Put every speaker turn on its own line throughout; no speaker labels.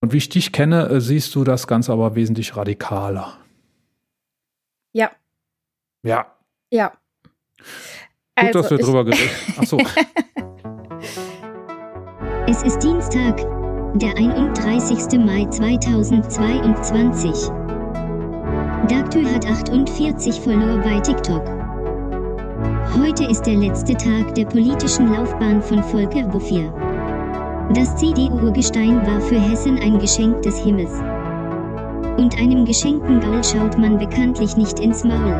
Und wie ich dich kenne, äh, siehst du das Ganze aber wesentlich radikaler.
Ja.
Ja.
Ja.
Gut, also, dass wir drüber geredet Achso.
es ist Dienstag, der 31. Mai 2022. Dagtür hat 48 Follower bei TikTok. Heute ist der letzte Tag der politischen Laufbahn von Volker Bouffier. Das CDU-Urgestein war für Hessen ein Geschenk des Himmels. Und einem geschenkten Gaul schaut man bekanntlich nicht ins Maul.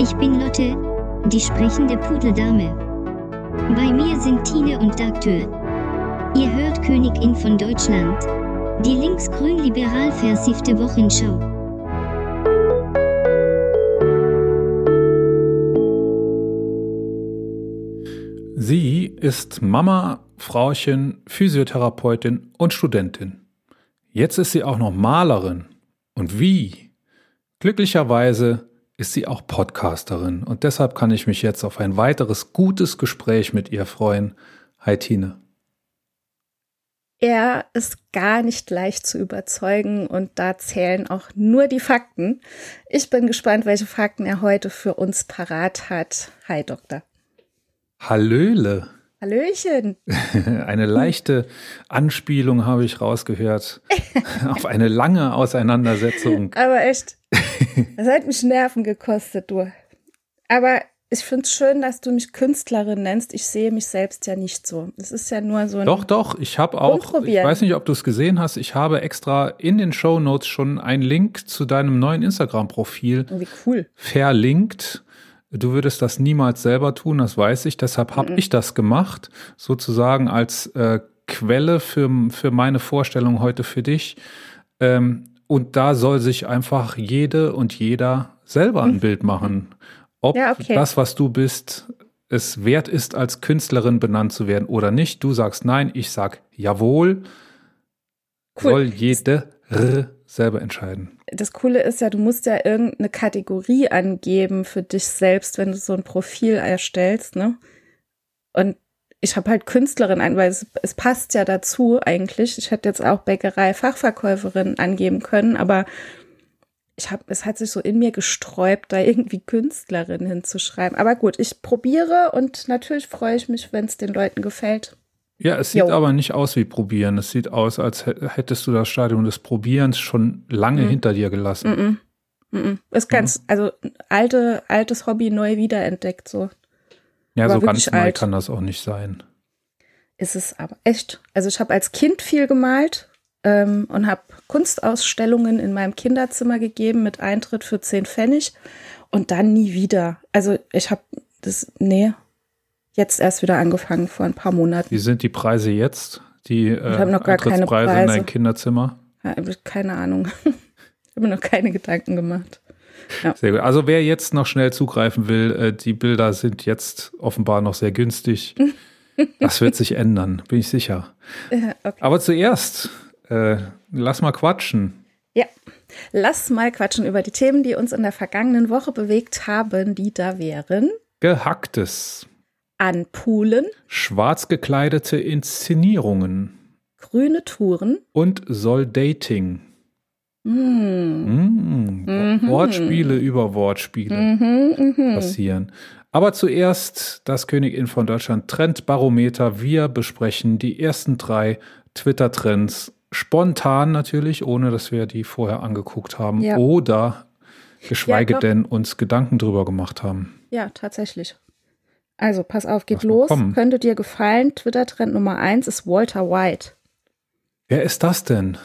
Ich bin Lotte, die sprechende Pudeldame. Bei mir sind Tine und Dagtür. Ihr hört Königin von Deutschland. Die linksgrün-liberal versiffte Wochenschau.
Sie ist Mama, Frauchen, Physiotherapeutin und Studentin. Jetzt ist sie auch noch Malerin. Und wie? Glücklicherweise ist sie auch Podcasterin und deshalb kann ich mich jetzt auf ein weiteres gutes Gespräch mit ihr freuen. Hi Tine.
Er ist gar nicht leicht zu überzeugen und da zählen auch nur die Fakten. Ich bin gespannt, welche Fakten er heute für uns parat hat. Hi Doktor.
Hallöle.
Hallöchen.
Eine leichte Anspielung habe ich rausgehört auf eine lange Auseinandersetzung.
Aber echt, das hat mich Nerven gekostet, du. Aber ich finde es schön, dass du mich Künstlerin nennst. Ich sehe mich selbst ja nicht so. Es ist ja nur so ein.
Doch, doch. Ich habe auch. Ich weiß nicht, ob du es gesehen hast. Ich habe extra in den Show Notes schon einen Link zu deinem neuen Instagram-Profil
oh, cool.
verlinkt. Du würdest das niemals selber tun, das weiß ich. Deshalb habe mhm. ich das gemacht, sozusagen als äh, Quelle für, für meine Vorstellung heute für dich. Ähm, und da soll sich einfach jede und jeder selber ein mhm. Bild machen. Ob ja, okay. das, was du bist, es wert ist, als Künstlerin benannt zu werden oder nicht. Du sagst nein, ich sag jawohl. Cool. Soll jede selber entscheiden
das Coole ist ja, du musst ja irgendeine Kategorie angeben für dich selbst, wenn du so ein Profil erstellst, ne? Und ich habe halt Künstlerin ein, weil es, es passt ja dazu eigentlich. Ich hätte jetzt auch Bäckerei Fachverkäuferin angeben können, aber ich habe, es hat sich so in mir gesträubt, da irgendwie Künstlerin hinzuschreiben. Aber gut, ich probiere und natürlich freue ich mich, wenn es den Leuten gefällt.
Ja, es sieht jo. aber nicht aus wie Probieren. Es sieht aus, als hättest du das Stadium des Probierens schon lange mhm. hinter dir gelassen.
Mhm. Mhm. Ist ganz, also alte, altes Hobby neu wiederentdeckt so.
Ja, aber so ganz neu alt. kann das auch nicht sein.
Ist es aber echt. Also ich habe als Kind viel gemalt ähm, und habe Kunstausstellungen in meinem Kinderzimmer gegeben mit Eintritt für 10 Pfennig und dann nie wieder. Also ich habe das, nee, jetzt erst wieder angefangen vor ein paar Monaten.
Wie sind die Preise jetzt? Die
äh, ich habe noch gar keine Preise
in deinem Kinderzimmer?
Ja, keine Ahnung. ich habe mir noch keine Gedanken gemacht.
Ja. Sehr gut. Also wer jetzt noch schnell zugreifen will, äh, die Bilder sind jetzt offenbar noch sehr günstig. Das wird sich ändern, bin ich sicher. Okay. Aber zuerst, äh, lass mal quatschen.
Ja, lass mal quatschen über die Themen, die uns in der vergangenen Woche bewegt haben, die da wären.
Gehacktes
anpulen,
schwarz gekleidete Inszenierungen,
grüne Touren
und soll Dating. Mm. Mm. Wortspiele über Wortspiele mm -hmm, passieren. Aber zuerst das Königin von Deutschland Trendbarometer. Wir besprechen die ersten drei Twitter-Trends spontan natürlich, ohne dass wir die vorher angeguckt haben ja. oder geschweige ja, denn uns Gedanken drüber gemacht haben.
Ja, tatsächlich. Also, pass auf, geht los. Könnte dir gefallen. Twitter-Trend Nummer eins ist Walter White.
Wer ist das denn?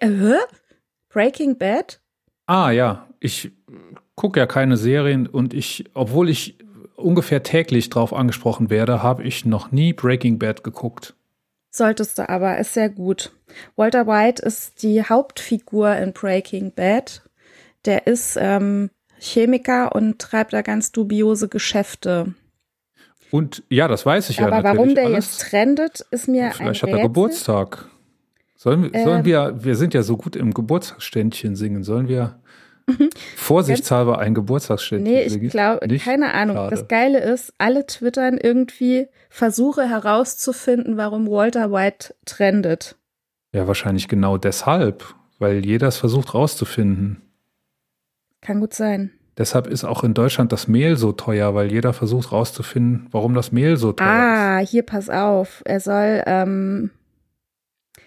Äh, Breaking Bad?
Ah, ja. Ich gucke ja keine Serien und ich, obwohl ich ungefähr täglich drauf angesprochen werde, habe ich noch nie Breaking Bad geguckt.
Solltest du aber, ist sehr gut. Walter White ist die Hauptfigur in Breaking Bad. Der ist ähm, Chemiker und treibt da ganz dubiose Geschäfte.
Und ja, das weiß ich
Aber
ja.
Aber warum der alles. jetzt trendet, ist mir
Vielleicht ein Vielleicht hat er Geburtstag. Sollen, wir, ähm, sollen wir, wir sind ja so gut im Geburtstagsständchen singen, sollen wir Vorsichtshalber ein Geburtstagsschild.
Nee, ich glaube, keine Ahnung. Schade. Das Geile ist, alle twittern irgendwie Versuche herauszufinden, warum Walter White trendet.
Ja, wahrscheinlich genau deshalb, weil jeder es versucht rauszufinden.
Kann gut sein.
Deshalb ist auch in Deutschland das Mehl so teuer, weil jeder versucht rauszufinden, warum das Mehl so teuer
ah, ist. Ah, hier pass auf. Er soll, ähm,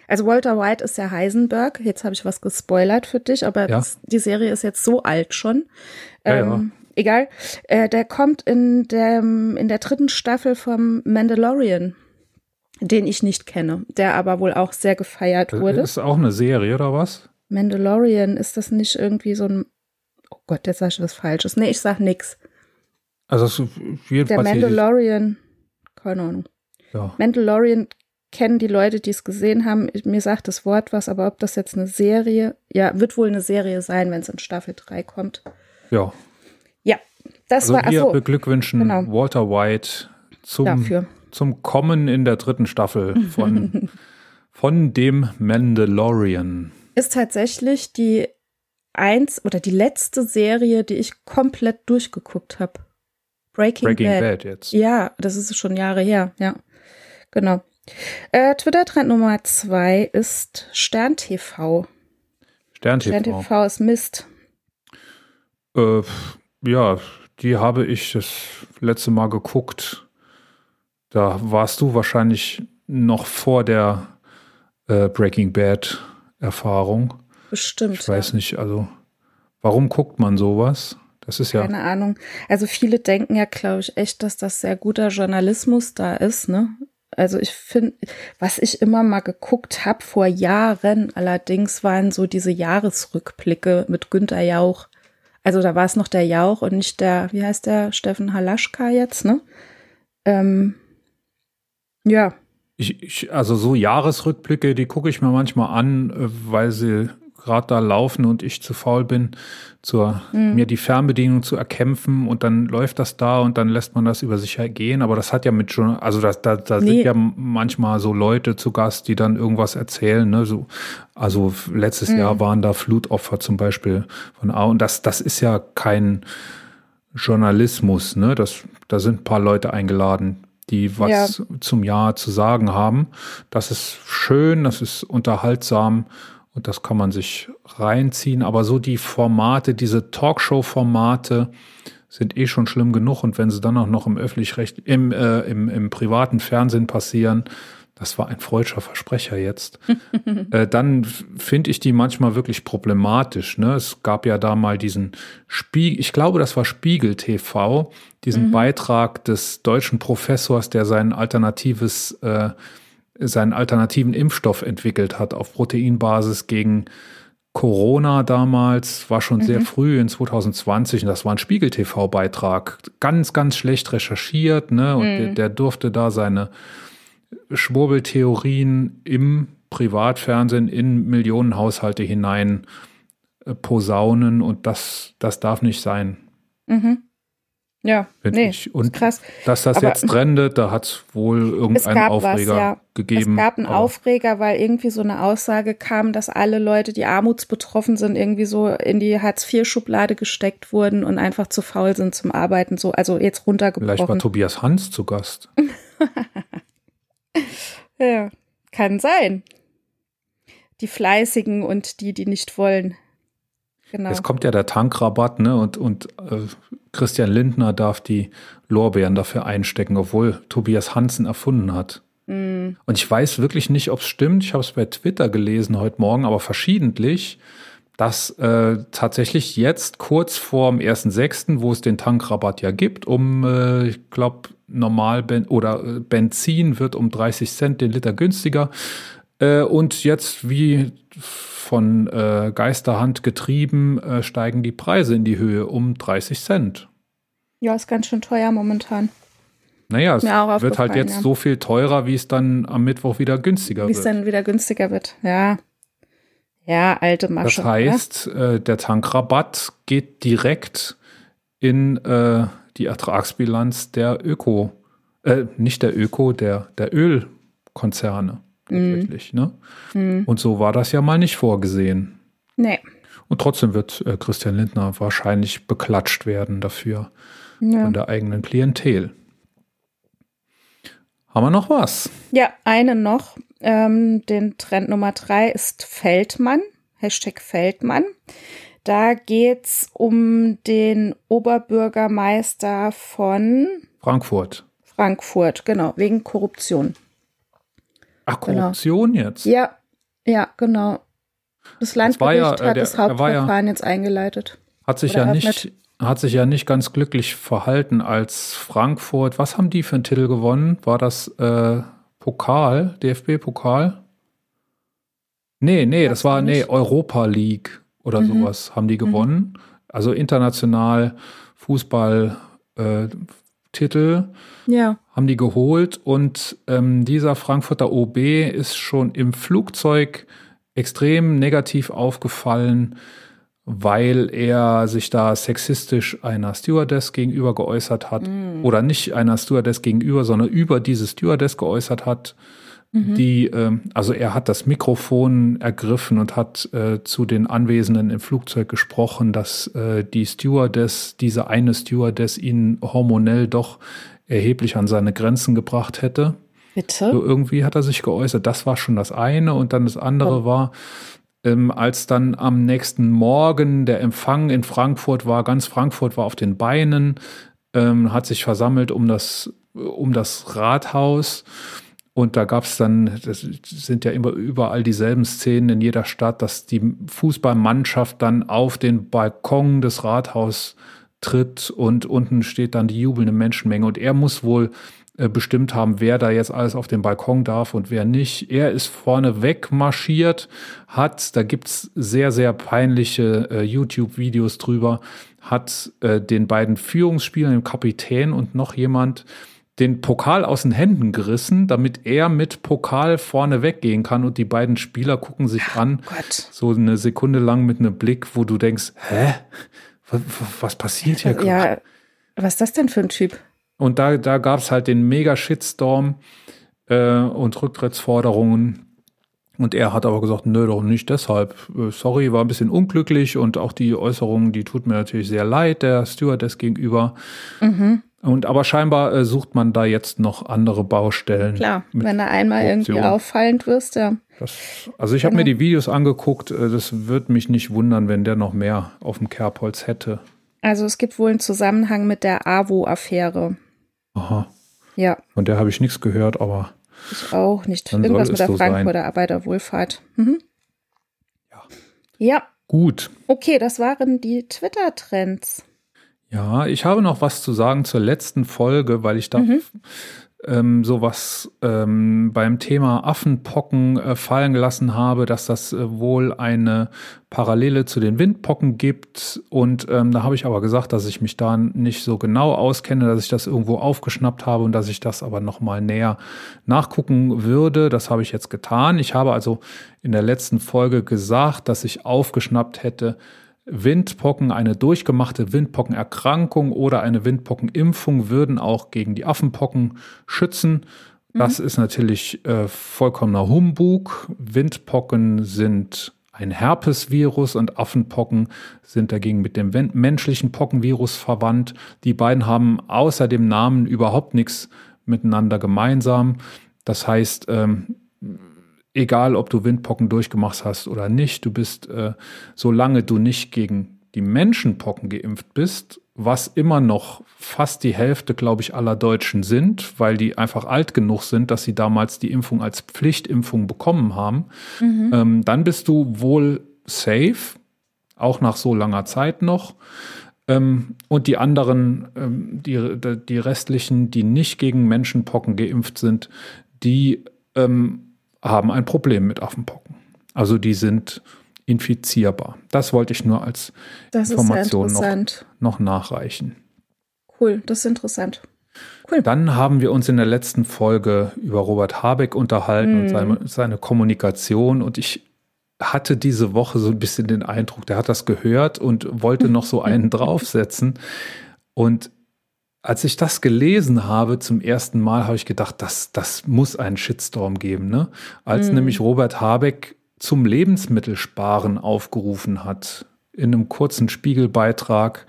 also Walter White ist ja Heisenberg. Jetzt habe ich was gespoilert für dich, aber ja. das, die Serie ist jetzt so alt schon. Ähm, ja, ja. Ähm, egal. Äh, der kommt in der, in der dritten Staffel vom Mandalorian, den ich nicht kenne, der aber wohl auch sehr gefeiert wurde.
Ist auch eine Serie oder was?
Mandalorian, ist das nicht irgendwie so ein Gott, jetzt sag ich was Falsches. Nee, ich sag nix.
Also
Der Mandalorian, keine Ahnung. Ja. Mandalorian kennen die Leute, die es gesehen haben. Mir sagt das Wort was, aber ob das jetzt eine Serie, ja, wird wohl eine Serie sein, wenn es in Staffel 3 kommt.
Ja.
Ja, das
also
war
Wir achso, beglückwünschen genau. Walter White zum, Dafür. zum Kommen in der dritten Staffel von, von dem Mandalorian.
Ist tatsächlich die eins oder die letzte Serie, die ich komplett durchgeguckt habe. Breaking, Breaking Bad. Bad. jetzt. Ja, das ist schon Jahre her, ja. Genau. Äh, Twitter-Trend Nummer zwei ist Stern TV.
Stern TV.
Stern TV ist Mist.
Äh, ja, die habe ich das letzte Mal geguckt. Da warst du wahrscheinlich noch vor der äh, Breaking Bad Erfahrung.
Bestimmt.
Ich weiß ja. nicht, also warum guckt man sowas? Das ist ja.
Keine Ahnung. Also viele denken ja, glaube ich, echt, dass das sehr guter Journalismus da ist, ne? Also ich finde, was ich immer mal geguckt habe vor Jahren, allerdings waren so diese Jahresrückblicke mit Günter Jauch. Also da war es noch der Jauch und nicht der, wie heißt der, Steffen Halaschka jetzt, ne? Ähm, ja.
Ich, ich, also so Jahresrückblicke, die gucke ich mir manchmal an, äh, weil sie gerade da laufen und ich zu faul bin, zur, mhm. mir die Fernbedienung zu erkämpfen und dann läuft das da und dann lässt man das über sich gehen. Aber das hat ja mit schon, also das, da, da nee. sind ja manchmal so Leute zu Gast, die dann irgendwas erzählen. Ne? So, also letztes mhm. Jahr waren da Flutopfer zum Beispiel von A und das, das ist ja kein Journalismus, ne? Das, da sind ein paar Leute eingeladen, die was ja. zum Jahr zu sagen haben. Das ist schön, das ist unterhaltsam und das kann man sich reinziehen. Aber so die Formate, diese Talkshow-Formate sind eh schon schlimm genug. Und wenn sie dann auch noch im öffentlich-recht, im, äh, im, im privaten Fernsehen passieren, das war ein freudscher Versprecher jetzt, äh, dann finde ich die manchmal wirklich problematisch. Ne? Es gab ja da mal diesen Spiegel, ich glaube, das war Spiegel TV, diesen mhm. Beitrag des deutschen Professors, der sein alternatives äh, seinen alternativen Impfstoff entwickelt hat auf Proteinbasis gegen Corona damals, war schon mhm. sehr früh in 2020 und das war ein Spiegel-TV-Beitrag. Ganz, ganz schlecht recherchiert, ne? Und mhm. der, der, durfte da seine Schwurbeltheorien im Privatfernsehen in Millionenhaushalte hinein äh, posaunen und das, das darf nicht sein.
Mhm. Ja, nee,
ich. Und krass. dass das aber jetzt trendet, da hat es wohl irgendeinen Aufreger was, ja. gegeben.
Es gab einen Aufreger, weil irgendwie so eine Aussage kam, dass alle Leute, die armutsbetroffen sind, irgendwie so in die Hartz-IV-Schublade gesteckt wurden und einfach zu faul sind zum Arbeiten. So, also jetzt runtergebrochen.
Vielleicht war Tobias Hans zu Gast.
ja, kann sein. Die Fleißigen und die, die nicht wollen.
Genau. Jetzt kommt ja der Tankrabatt, ne? Und, und äh, Christian Lindner darf die Lorbeeren dafür einstecken, obwohl Tobias Hansen erfunden hat. Mm. Und ich weiß wirklich nicht, ob es stimmt. Ich habe es bei Twitter gelesen heute Morgen, aber verschiedentlich, dass äh, tatsächlich jetzt kurz vor dem 1.6., wo es den Tankrabatt ja gibt, um, äh, ich glaube, normal ben oder äh, Benzin wird um 30 Cent den Liter günstiger. Äh, und jetzt wie von äh, Geisterhand getrieben, äh, steigen die Preise in die Höhe um 30 Cent.
Ja, ist ganz schön teuer momentan.
Naja, es wird halt jetzt ja. so viel teurer, wie es dann am Mittwoch wieder günstiger wird.
Wie es dann wieder günstiger wird, ja. Ja, alte Masche.
Das heißt, ja? äh, der Tankrabatt geht direkt in äh, die Ertragsbilanz der Öko, äh, nicht der Öko, der, der Ölkonzerne tatsächlich. Mhm. Ne? Mhm. Und so war das ja mal nicht vorgesehen.
Nee.
Und trotzdem wird äh, Christian Lindner wahrscheinlich beklatscht werden dafür ja. von der eigenen Klientel. Haben wir noch was?
Ja, eine noch. Ähm, den Trend Nummer drei ist Feldmann. Hashtag Feldmann. Da geht's um den Oberbürgermeister von
Frankfurt.
Frankfurt, genau, wegen Korruption.
Ach, Korruption genau. jetzt?
Ja, ja, genau. Das Landgericht das ja, hat der, das Hauptverfahren ja, jetzt eingeleitet.
Hat sich ja nicht, hat sich ja nicht ganz glücklich verhalten als Frankfurt. Was haben die für einen Titel gewonnen? War das äh, Pokal, DFB-Pokal? Nee, nee, das, das war, nee, Europa League oder mhm. sowas haben die mhm. gewonnen. Mhm. Also international Fußball äh, Titel ja. haben die geholt und ähm, dieser Frankfurter OB ist schon im Flugzeug extrem negativ aufgefallen, weil er sich da sexistisch einer Stewardess gegenüber geäußert hat mm. oder nicht einer Stewardess gegenüber, sondern über diese Stewardess geäußert hat, mhm. die, äh, also er hat das Mikrofon ergriffen und hat äh, zu den Anwesenden im Flugzeug gesprochen, dass äh, die Stewardess, diese eine Stewardess ihn hormonell doch erheblich an seine Grenzen gebracht hätte.
Bitte?
So irgendwie hat er sich geäußert. Das war schon das eine. Und dann das andere oh. war, ähm, als dann am nächsten Morgen der Empfang in Frankfurt war, ganz Frankfurt war auf den Beinen, ähm, hat sich versammelt um das, um das Rathaus. Und da gab es dann, das sind ja immer überall dieselben Szenen in jeder Stadt, dass die Fußballmannschaft dann auf den Balkon des Rathauses tritt und unten steht dann die jubelnde Menschenmenge. Und er muss wohl äh, bestimmt haben, wer da jetzt alles auf den Balkon darf und wer nicht. Er ist vorne wegmarschiert, hat, da gibt's sehr, sehr peinliche äh, YouTube-Videos drüber, hat äh, den beiden Führungsspielern, dem Kapitän und noch jemand, den Pokal aus den Händen gerissen, damit er mit Pokal vorne weggehen kann und die beiden Spieler gucken sich oh an,
Gott.
so eine Sekunde lang mit einem Blick, wo du denkst, hä? Was, was passiert hier gerade?
Ja, was ist das denn für ein Typ?
Und da, da gab es halt den Mega-Shitstorm äh, und Rücktrittsforderungen. Und er hat aber gesagt, nö, doch nicht deshalb. Äh, sorry, war ein bisschen unglücklich und auch die Äußerung, die tut mir natürlich sehr leid, der Stewardess gegenüber. Mhm. Und aber scheinbar äh, sucht man da jetzt noch andere Baustellen.
Klar, wenn du einmal Korruption. irgendwie auffallend wirst, ja.
Das, also ich habe mir genau. die Videos angeguckt, äh, das würde mich nicht wundern, wenn der noch mehr auf dem Kerbholz hätte.
Also es gibt wohl einen Zusammenhang mit der AWO-Affäre.
Aha.
Ja.
Von der habe ich nichts gehört, aber.
Ich auch nicht. Irgendwas mit der so Frankfurter sein. Arbeiterwohlfahrt. Mhm.
Ja.
Ja.
Gut.
Okay, das waren die Twitter-Trends.
Ja, ich habe noch was zu sagen zur letzten Folge, weil ich da mhm ähm, sowas ähm, beim Thema Affenpocken äh, fallen gelassen habe, dass das äh, wohl eine Parallele zu den Windpocken gibt. Und ähm, da habe ich aber gesagt, dass ich mich da nicht so genau auskenne, dass ich das irgendwo aufgeschnappt habe und dass ich das aber nochmal näher nachgucken würde. Das habe ich jetzt getan. Ich habe also in der letzten Folge gesagt, dass ich aufgeschnappt hätte, Windpocken, eine durchgemachte Windpockenerkrankung oder eine Windpockenimpfung würden auch gegen die Affenpocken schützen. Das mhm. ist natürlich äh, vollkommener Humbug. Windpocken sind ein Herpesvirus und Affenpocken sind dagegen mit dem menschlichen Pockenvirus verwandt. Die beiden haben außer dem Namen überhaupt nichts miteinander gemeinsam. Das heißt, ähm, egal ob du Windpocken durchgemacht hast oder nicht, du bist, äh, solange du nicht gegen die Menschenpocken geimpft bist, was immer noch fast die Hälfte, glaube ich, aller Deutschen sind, weil die einfach alt genug sind, dass sie damals die Impfung als Pflichtimpfung bekommen haben, mhm. ähm, dann bist du wohl safe, auch nach so langer Zeit noch. Ähm, und die anderen, ähm, die, die restlichen, die nicht gegen Menschenpocken geimpft sind, die ähm, haben ein Problem mit Affenpocken. Also die sind infizierbar. Das wollte ich nur als das Information noch, noch nachreichen.
Cool, das ist interessant.
Cool. Dann haben wir uns in der letzten Folge über Robert Habeck unterhalten mm. und seine, seine, Kommunikation. Und ich hatte diese Woche so ein bisschen den Eindruck, der hat das gehört und wollte noch so einen draufsetzen. Und als ich das gelesen habe zum ersten Mal, habe ich gedacht, das, das muss einen Shitstorm geben. Ne? Als mm. nämlich Robert Habeck zum Lebensmittelsparen aufgerufen hat. In einem kurzen Spiegelbeitrag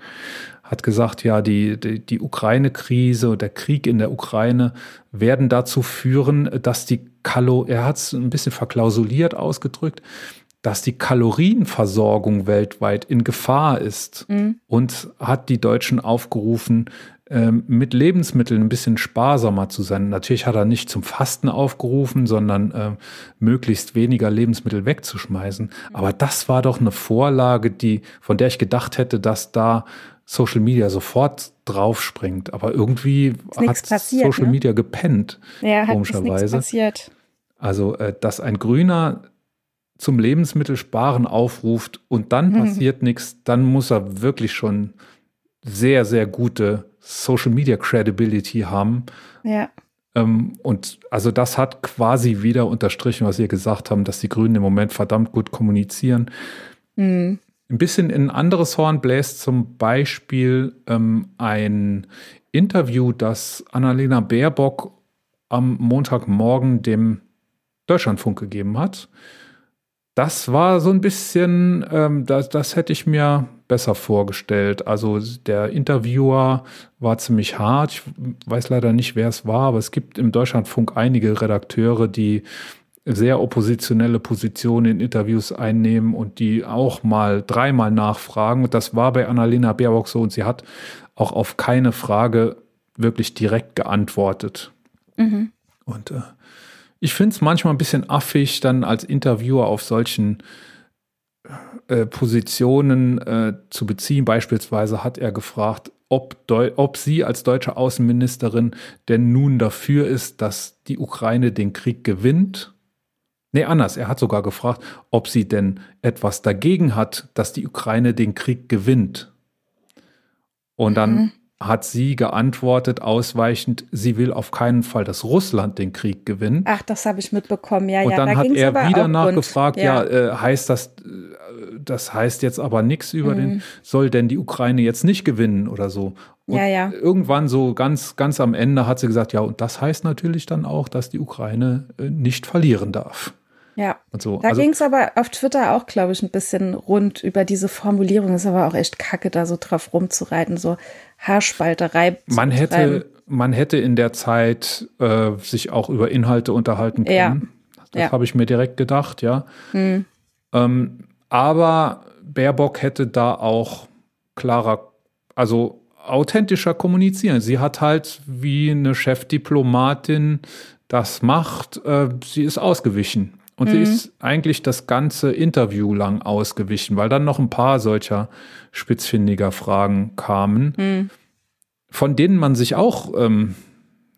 hat gesagt, ja, die, die, die Ukraine-Krise und der Krieg in der Ukraine werden dazu führen, dass die Kalo, er hat es ein bisschen verklausuliert ausgedrückt, dass die Kalorienversorgung weltweit in Gefahr ist mhm. und hat die Deutschen aufgerufen, mit Lebensmitteln ein bisschen sparsamer zu sein. Natürlich hat er nicht zum Fasten aufgerufen, sondern äh, möglichst weniger Lebensmittel wegzuschmeißen. Aber das war doch eine Vorlage, die, von der ich gedacht hätte, dass da Social Media sofort draufspringt. Aber irgendwie hat passiert, Social ne? Media gepennt.
Ja, hat komischerweise. passiert.
Also, äh, dass ein Grüner zum Lebensmittelsparen aufruft und dann mhm. passiert nichts, dann muss er wirklich schon sehr, sehr gute Social Media Credibility haben.
Ja.
Ähm, und also das hat quasi wieder unterstrichen, was ihr gesagt haben, dass die Grünen im Moment verdammt gut kommunizieren. Mhm. Ein bisschen in ein anderes Horn bläst zum Beispiel ähm, ein Interview, das Annalena Baerbock am Montagmorgen dem Deutschlandfunk gegeben hat. Das war so ein bisschen, ähm, das, das hätte ich mir besser vorgestellt. Also der Interviewer war ziemlich hart. Ich weiß leider nicht, wer es war, aber es gibt im Deutschlandfunk einige Redakteure, die sehr oppositionelle Positionen in Interviews einnehmen und die auch mal dreimal nachfragen. Und das war bei Annalena Baerbock so und sie hat auch auf keine Frage wirklich direkt geantwortet. Mhm. Und äh, ich finde es manchmal ein bisschen affig, dann als Interviewer auf solchen äh, Positionen äh, zu beziehen. Beispielsweise hat er gefragt, ob, ob sie als deutsche Außenministerin denn nun dafür ist, dass die Ukraine den Krieg gewinnt Nee, anders. Er hat sogar gefragt, ob sie denn etwas dagegen hat, dass die Ukraine den Krieg gewinnt. Und dann mhm. Hat sie geantwortet, ausweichend, sie will auf keinen Fall, dass Russland den Krieg gewinnt.
Ach, das habe ich mitbekommen, ja,
Und
ja.
dann da hat er wieder nachgefragt, ja, ja äh, heißt das, äh, das heißt jetzt aber nichts über mhm. den, soll denn die Ukraine jetzt nicht gewinnen oder so? Und
ja, ja.
irgendwann so ganz, ganz am Ende hat sie gesagt, ja, und das heißt natürlich dann auch, dass die Ukraine äh, nicht verlieren darf.
Ja.
Und so.
Da also, ging es aber auf Twitter auch, glaube ich, ein bisschen rund über diese Formulierung. Ist aber auch echt kacke, da so drauf rumzureiten, so Haarspalterei.
Man hätte, man hätte in der Zeit äh, sich auch über Inhalte unterhalten können. Ja. Das ja. habe ich mir direkt gedacht, ja. Hm. Ähm, aber Baerbock hätte da auch klarer, also authentischer kommunizieren. Sie hat halt wie eine Chefdiplomatin das macht, äh, sie ist ausgewichen. Und mhm. sie ist eigentlich das ganze Interview lang ausgewichen, weil dann noch ein paar solcher spitzfindiger Fragen kamen, mhm. von denen man sich auch, ähm,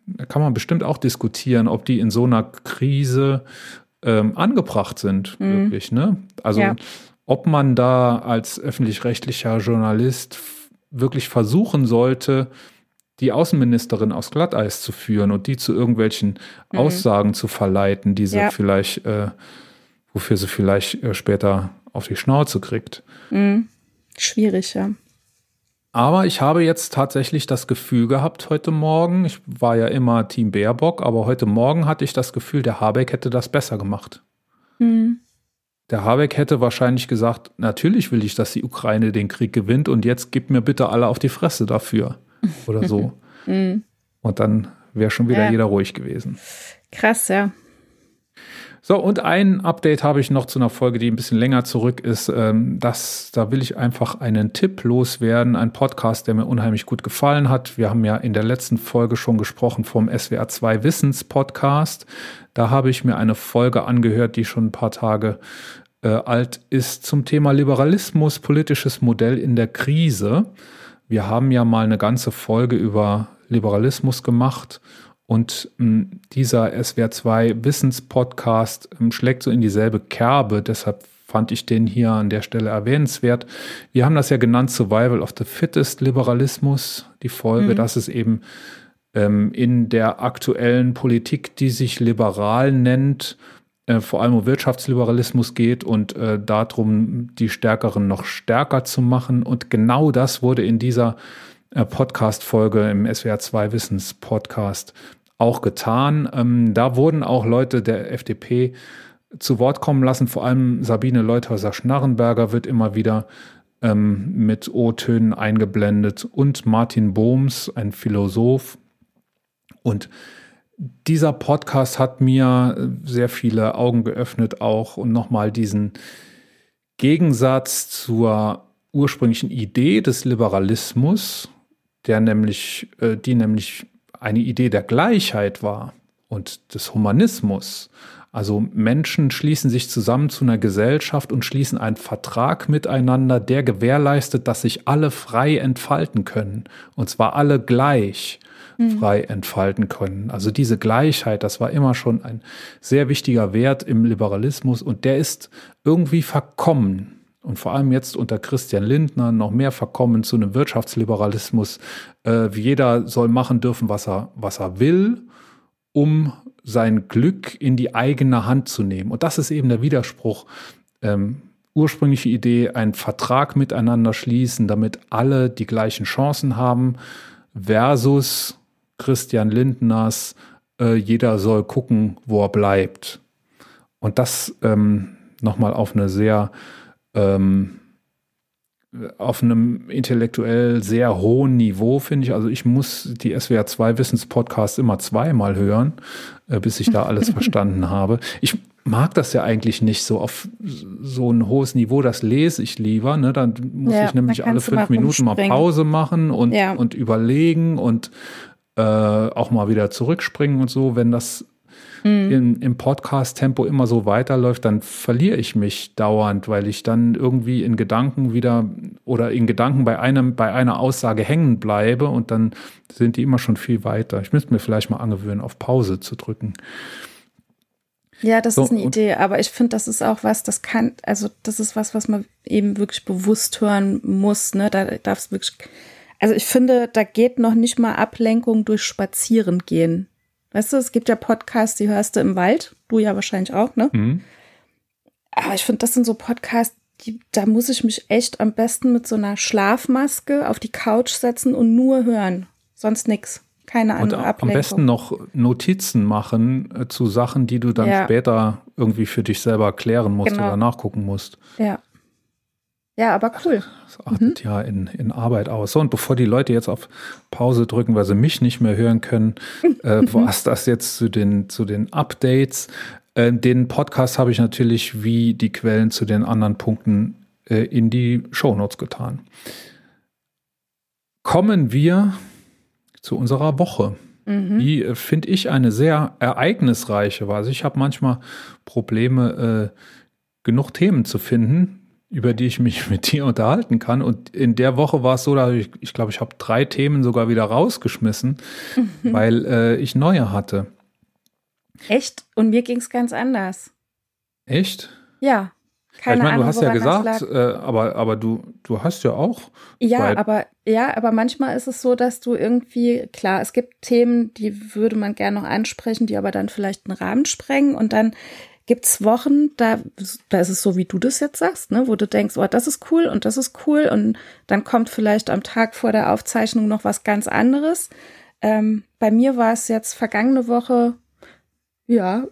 da kann man bestimmt auch diskutieren, ob die in so einer Krise ähm, angebracht sind, mhm. wirklich. Ne? Also ja. ob man da als öffentlich-rechtlicher Journalist wirklich versuchen sollte, die Außenministerin aus Glatteis zu führen und die zu irgendwelchen mhm. Aussagen zu verleiten, die sie ja. vielleicht, äh, wofür sie vielleicht äh, später auf die Schnauze kriegt.
Mhm. Schwierig, ja.
Aber ich habe jetzt tatsächlich das Gefühl gehabt heute Morgen, ich war ja immer Team Baerbock, aber heute Morgen hatte ich das Gefühl, der Habeck hätte das besser gemacht. Mhm. Der Habeck hätte wahrscheinlich gesagt, natürlich will ich, dass die Ukraine den Krieg gewinnt und jetzt gib mir bitte alle auf die Fresse dafür oder so. mhm. Und dann wäre schon wieder ja. jeder ruhig gewesen.
Krass, ja.
So, und ein Update habe ich noch zu einer Folge, die ein bisschen länger zurück ist. Ähm, das, da will ich einfach einen Tipp loswerden. Ein Podcast, der mir unheimlich gut gefallen hat. Wir haben ja in der letzten Folge schon gesprochen vom SWR 2 Wissens Podcast. Da habe ich mir eine Folge angehört, die schon ein paar Tage äh, alt ist, zum Thema Liberalismus, politisches Modell in der Krise. Wir haben ja mal eine ganze Folge über Liberalismus gemacht und hm, dieser SWR2 Wissenspodcast ähm, schlägt so in dieselbe Kerbe. Deshalb fand ich den hier an der Stelle erwähnenswert. Wir haben das ja genannt Survival of the Fittest Liberalismus, die Folge, mhm. dass es eben ähm, in der aktuellen Politik, die sich liberal nennt, äh, vor allem um Wirtschaftsliberalismus geht und äh, darum, die Stärkeren noch stärker zu machen. Und genau das wurde in dieser äh, Podcast-Folge im SWR 2 Wissens-Podcast auch getan. Ähm, da wurden auch Leute der FDP zu Wort kommen lassen. Vor allem Sabine Leuthäuser-Schnarrenberger wird immer wieder ähm, mit O-Tönen eingeblendet und Martin Bohms, ein Philosoph. Und dieser Podcast hat mir sehr viele Augen geöffnet auch und nochmal diesen Gegensatz zur ursprünglichen Idee des Liberalismus, der nämlich, äh, die nämlich eine Idee der Gleichheit war und des Humanismus. Also Menschen schließen sich zusammen zu einer Gesellschaft und schließen einen Vertrag miteinander, der gewährleistet, dass sich alle frei entfalten können. Und zwar alle gleich mhm. frei entfalten können. Also diese Gleichheit, das war immer schon ein sehr wichtiger Wert im Liberalismus und der ist irgendwie verkommen. Und vor allem jetzt unter Christian Lindner noch mehr verkommen zu einem Wirtschaftsliberalismus. Äh, jeder soll machen dürfen, was er, was er will, um sein Glück in die eigene Hand zu nehmen. Und das ist eben der Widerspruch. Ähm, ursprüngliche Idee, einen Vertrag miteinander schließen, damit alle die gleichen Chancen haben, versus Christian Lindners, äh, jeder soll gucken, wo er bleibt. Und das ähm, nochmal auf eine sehr ähm, auf einem intellektuell sehr hohen Niveau, finde ich. Also ich muss die SWR 2 Wissenspodcasts immer zweimal hören, äh, bis ich da alles verstanden habe. Ich mag das ja eigentlich nicht so auf so ein hohes Niveau, das lese ich lieber. Ne? Dann muss ja, ich nämlich alle fünf Minuten mal Pause machen und, ja. und überlegen und äh, auch mal wieder zurückspringen und so. Wenn das mhm. im, im Podcast-Tempo immer so weiterläuft, dann verliere ich mich dauernd, weil ich dann irgendwie in Gedanken wieder oder in Gedanken bei einem, bei einer Aussage hängen bleibe und dann sind die immer schon viel weiter. Ich müsste mir vielleicht mal angewöhnen, auf Pause zu drücken.
Ja, das so, ist eine Idee, aber ich finde, das ist auch was, das kann, also das ist was, was man eben wirklich bewusst hören muss, ne? Da darf es wirklich, also ich finde, da geht noch nicht mal Ablenkung durch Spazieren gehen. Weißt du, es gibt ja Podcasts, die hörst du im Wald. Du ja wahrscheinlich auch, ne? Mhm. Aber ich finde, das sind so Podcasts, die, da muss ich mich echt am besten mit so einer Schlafmaske auf die Couch setzen und nur hören. Sonst nix. Keine andere und Ablenkung.
Am besten noch Notizen machen äh, zu Sachen, die du dann ja. später irgendwie für dich selber klären musst genau. oder nachgucken musst.
Ja. Ja, aber cool.
Das artet mhm. ja in, in Arbeit aus. So, und bevor die Leute jetzt auf Pause drücken, weil sie mich nicht mehr hören können, äh, war es das jetzt zu den, zu den Updates. Äh, den Podcast habe ich natürlich wie die Quellen zu den anderen Punkten äh, in die Shownotes getan. Kommen wir zu unserer Woche. Mhm. Die äh, finde ich eine sehr ereignisreiche war. Also ich habe manchmal Probleme, äh, genug Themen zu finden über die ich mich mit dir unterhalten kann. Und in der Woche war es so, dass ich, ich glaube, ich habe drei Themen sogar wieder rausgeschmissen, mhm. weil äh, ich neue hatte.
Echt? Und mir ging es ganz anders.
Echt?
Ja.
Keine ich meine, du hast ja gesagt, äh, aber, aber du, du hast ja auch.
Ja, aber ja, aber manchmal ist es so, dass du irgendwie, klar, es gibt Themen, die würde man gerne noch ansprechen, die aber dann vielleicht einen Rahmen sprengen und dann gibt's Wochen, da, da ist es so, wie du das jetzt sagst, ne, wo du denkst, oh, das ist cool und das ist cool und dann kommt vielleicht am Tag vor der Aufzeichnung noch was ganz anderes. Ähm, bei mir war es jetzt vergangene Woche, ja,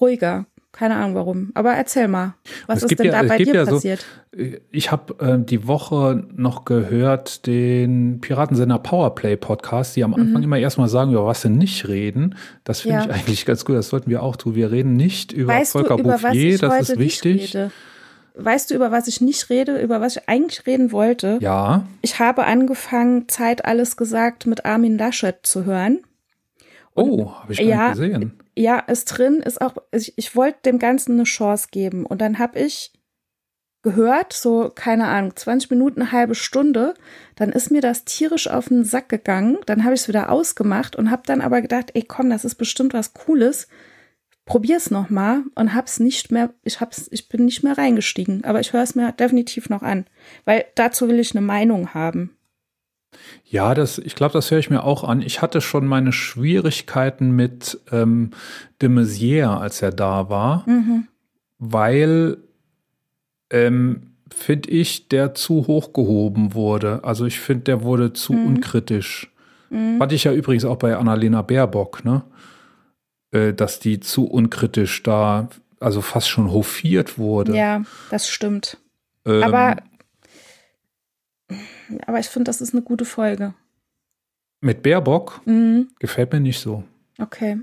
ruhiger. Keine Ahnung warum. Aber erzähl mal, was ist denn ja, da bei dir ja passiert?
So, ich habe äh, die Woche noch gehört den Piratensender Powerplay Podcast, die am Anfang mhm. immer erstmal sagen, über was sie nicht reden. Das finde ja. ich eigentlich ganz gut. Das sollten wir auch tun. Wir reden nicht über weißt Volker du, über Bouffier, das ist wichtig.
Weißt du, über was ich nicht rede, über was ich eigentlich reden wollte?
Ja.
Ich habe angefangen, Zeit alles gesagt mit Armin Laschet zu hören.
Und oh, habe ich gar ja, nicht gesehen
ja, ist drin, ist auch, ich, ich wollte dem Ganzen eine Chance geben. Und dann habe ich gehört, so, keine Ahnung, 20 Minuten, eine halbe Stunde, dann ist mir das tierisch auf den Sack gegangen. Dann habe ich es wieder ausgemacht und habe dann aber gedacht, ey, komm, das ist bestimmt was Cooles. Probier's noch mal und hab's nicht mehr, ich hab's, ich bin nicht mehr reingestiegen, aber ich höre es mir definitiv noch an, weil dazu will ich eine Meinung haben.
Ja, das, ich glaube, das höre ich mir auch an. Ich hatte schon meine Schwierigkeiten mit ähm, de Maizière, als er da war, mhm. weil, ähm, finde ich, der zu hoch gehoben wurde. Also ich finde, der wurde zu mhm. unkritisch. Mhm. Hatte ich ja übrigens auch bei Annalena Baerbock, ne? Äh, dass die zu unkritisch da also fast schon hofiert wurde.
Ja, das stimmt.
Ähm,
Aber, aber ich finde, das ist eine gute Folge.
mit Baerbock
Mhm,
gefällt mir nicht so.
okay.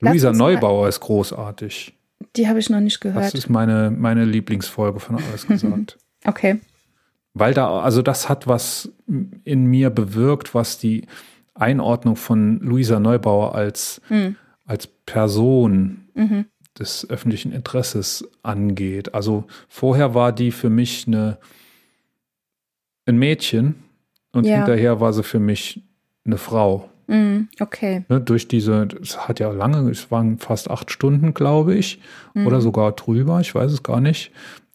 Luisa Neubauer ist großartig.
Die habe ich noch nicht
Das
gehört.
ist meine, meine Lieblingsfolge von alles gesagt.
Okay.
Weil da, also das hat was in mir bewirkt, was die Einordnung von Luisa Neubauer als,
Mhm.
als Person
Mhm.
des öffentlichen Interesses angeht. Also vorher war die für mich eine, ein Mädchen und
Ja.
hinterher war sie für mich eine Frau.
Mhm. Okay.
Ne, durch diese, es hat ja lange, es waren fast acht Stunden, glaube ich, oder sogar drüber, ich weiß es gar nicht.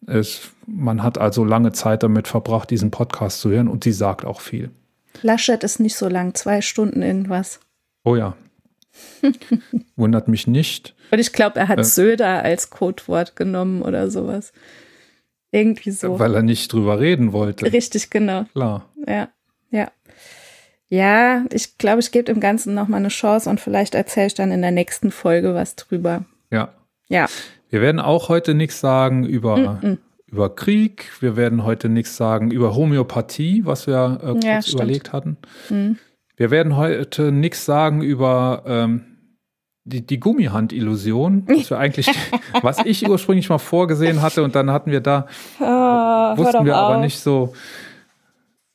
Es, man hat also lange Zeit damit verbracht, diesen Podcast zu hören und sie sagt auch viel.
Laschet ist nicht so lang, zwei Stunden irgendwas.
Oh ja. Wundert mich nicht.
Und ich glaube, er hat
Äh.
Söder als Codewort genommen oder sowas. Irgendwie so.
Weil er nicht drüber reden wollte.
Richtig, genau.
Klar.
Ja, ja. Ja, ich glaube, ich gebe dem Ganzen nochmal eine Chance und vielleicht erzähle ich dann in der nächsten Folge was drüber.
Ja.
Ja.
Wir werden auch heute nichts sagen über,
Mhm.
über Krieg. Wir werden heute nichts sagen über Homöopathie, was wir äh, kurz
Ja,
überlegt hatten.
Mhm.
Wir werden heute nichts sagen über ähm, die, die Gummihand-Illusion, was wir eigentlich, was ich ursprünglich mal vorgesehen hatte und dann hatten wir da,
hör
wussten wir aber
auf.
nicht so.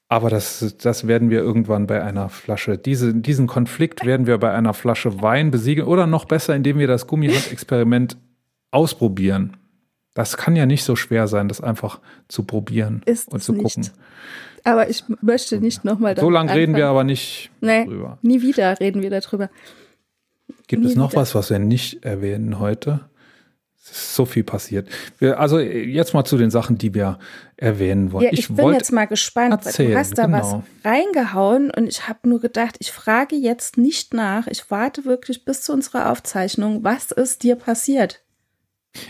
Aber das, das werden wir irgendwann bei einer Flasche, diese, diesen Konflikt werden wir bei einer Flasche Wein besiegeln oder noch besser, indem wir das Gummihand-Experiment ausprobieren. Das kann ja nicht so schwer sein, das einfach zu probieren
Ist
und zu
nicht.
gucken.
Aber ich möchte nicht nochmal
So lange reden wir aber nicht
Nee,
drüber.
nie wieder reden wir darüber.
Gibt es noch was, was wir nicht erwähnen heute? Es ist so viel passiert. Wir, also jetzt mal zu den Sachen, die wir erwähnen wollen.
Ja, ich, bin
wollte-
jetzt mal gespannt,
erzählen,
du hast da
genau.
was reingehauen und ich habe nur gedacht, ich frage jetzt nicht nach. Ich warte wirklich bis zu unserer Aufzeichnung. Was ist dir passiert?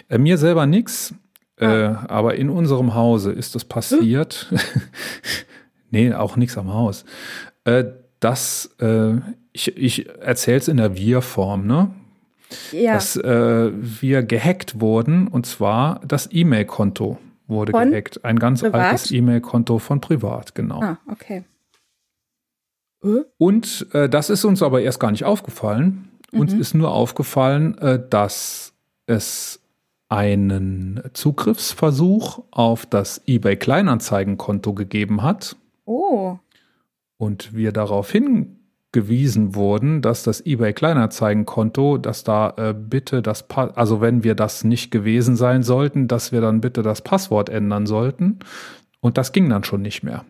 Äh, mir selber nichts, äh,
Ah.
aber in unserem Hause ist es passiert. nee, auch nichts am Haus. Äh, dass äh, ich, ich erzähle es in der Wir-Form, ne?
Ja,
Dass äh, wir gehackt wurden und zwar das E-Mail-Konto wurde
Von
gehackt. Ein ganz
Privat?
altes E-Mail-Konto von privat, genau.
ah, okay.
Und äh, das ist uns aber erst gar nicht aufgefallen. Uns
Mhm.
ist nur aufgefallen, äh, dass es einen Zugriffsversuch auf das eBay Kleinanzeigenkonto gegeben hat
Oh,
und wir darauf hingewiesen wurden, dass das eBay Kleinanzeigenkonto, dass da äh, bitte das, pa also wenn wir das nicht gewesen sein sollten, dass wir dann bitte das Passwort ändern sollten. Und das ging dann schon nicht mehr,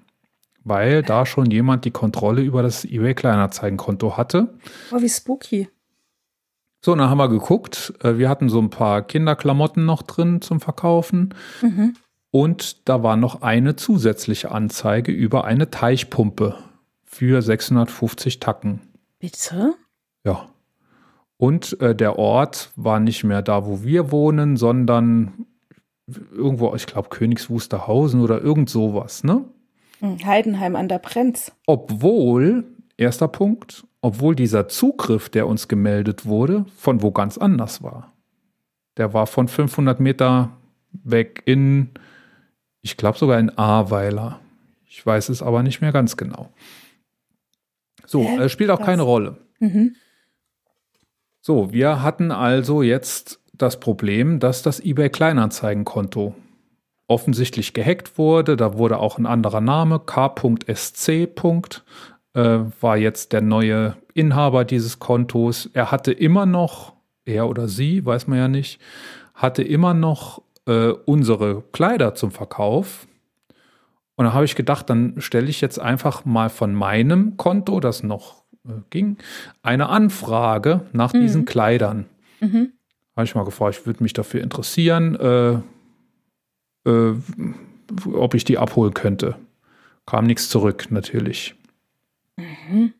weil da schon jemand die Kontrolle über das eBay Kleinanzeigenkonto hatte.
oh wie spooky.
So, und dann haben wir geguckt. Äh, Wir hatten so ein paar Kinderklamotten noch drin zum Verkaufen.
Mhm.
Und da war noch eine zusätzliche Anzeige über eine Teichpumpe für 650 Tacken.
Bitte?
Ja. Und äh, der Ort war nicht mehr da, wo wir wohnen, sondern irgendwo, ich glaube, Königs Wusterhausen oder irgend sowas, ne?
Hm, Heidenheim an der Brenz.
Obwohl, erster Punkt, obwohl dieser Zugriff, der uns gemeldet wurde, von wo ganz anders war. Der war von 500 Meter weg in, ich glaube sogar in Ahrweiler. Ich weiß es aber nicht mehr ganz genau. So, äh, spielt auch
Krass.
keine Rolle.
Mhm.
So, wir hatten also jetzt das Problem, dass das eBay Kleinanzeigenkonto offensichtlich gehackt wurde. Da wurde auch ein anderer Name, k.sc. Äh, war jetzt der neue Inhaber dieses Kontos. Er hatte immer noch, er oder sie, weiß man ja nicht, hatte immer noch äh, unsere Kleider zum Verkauf. Und da habe ich gedacht, dann stelle ich jetzt einfach mal von meinem Konto, das noch äh, ging, eine Anfrage nach
Mhm.
diesen Kleidern.
Mhm.
Habe ich mal gefragt, ich würde mich dafür interessieren, äh, äh, ob ich die abholen könnte. Kam nichts zurück, natürlich.
Mhm.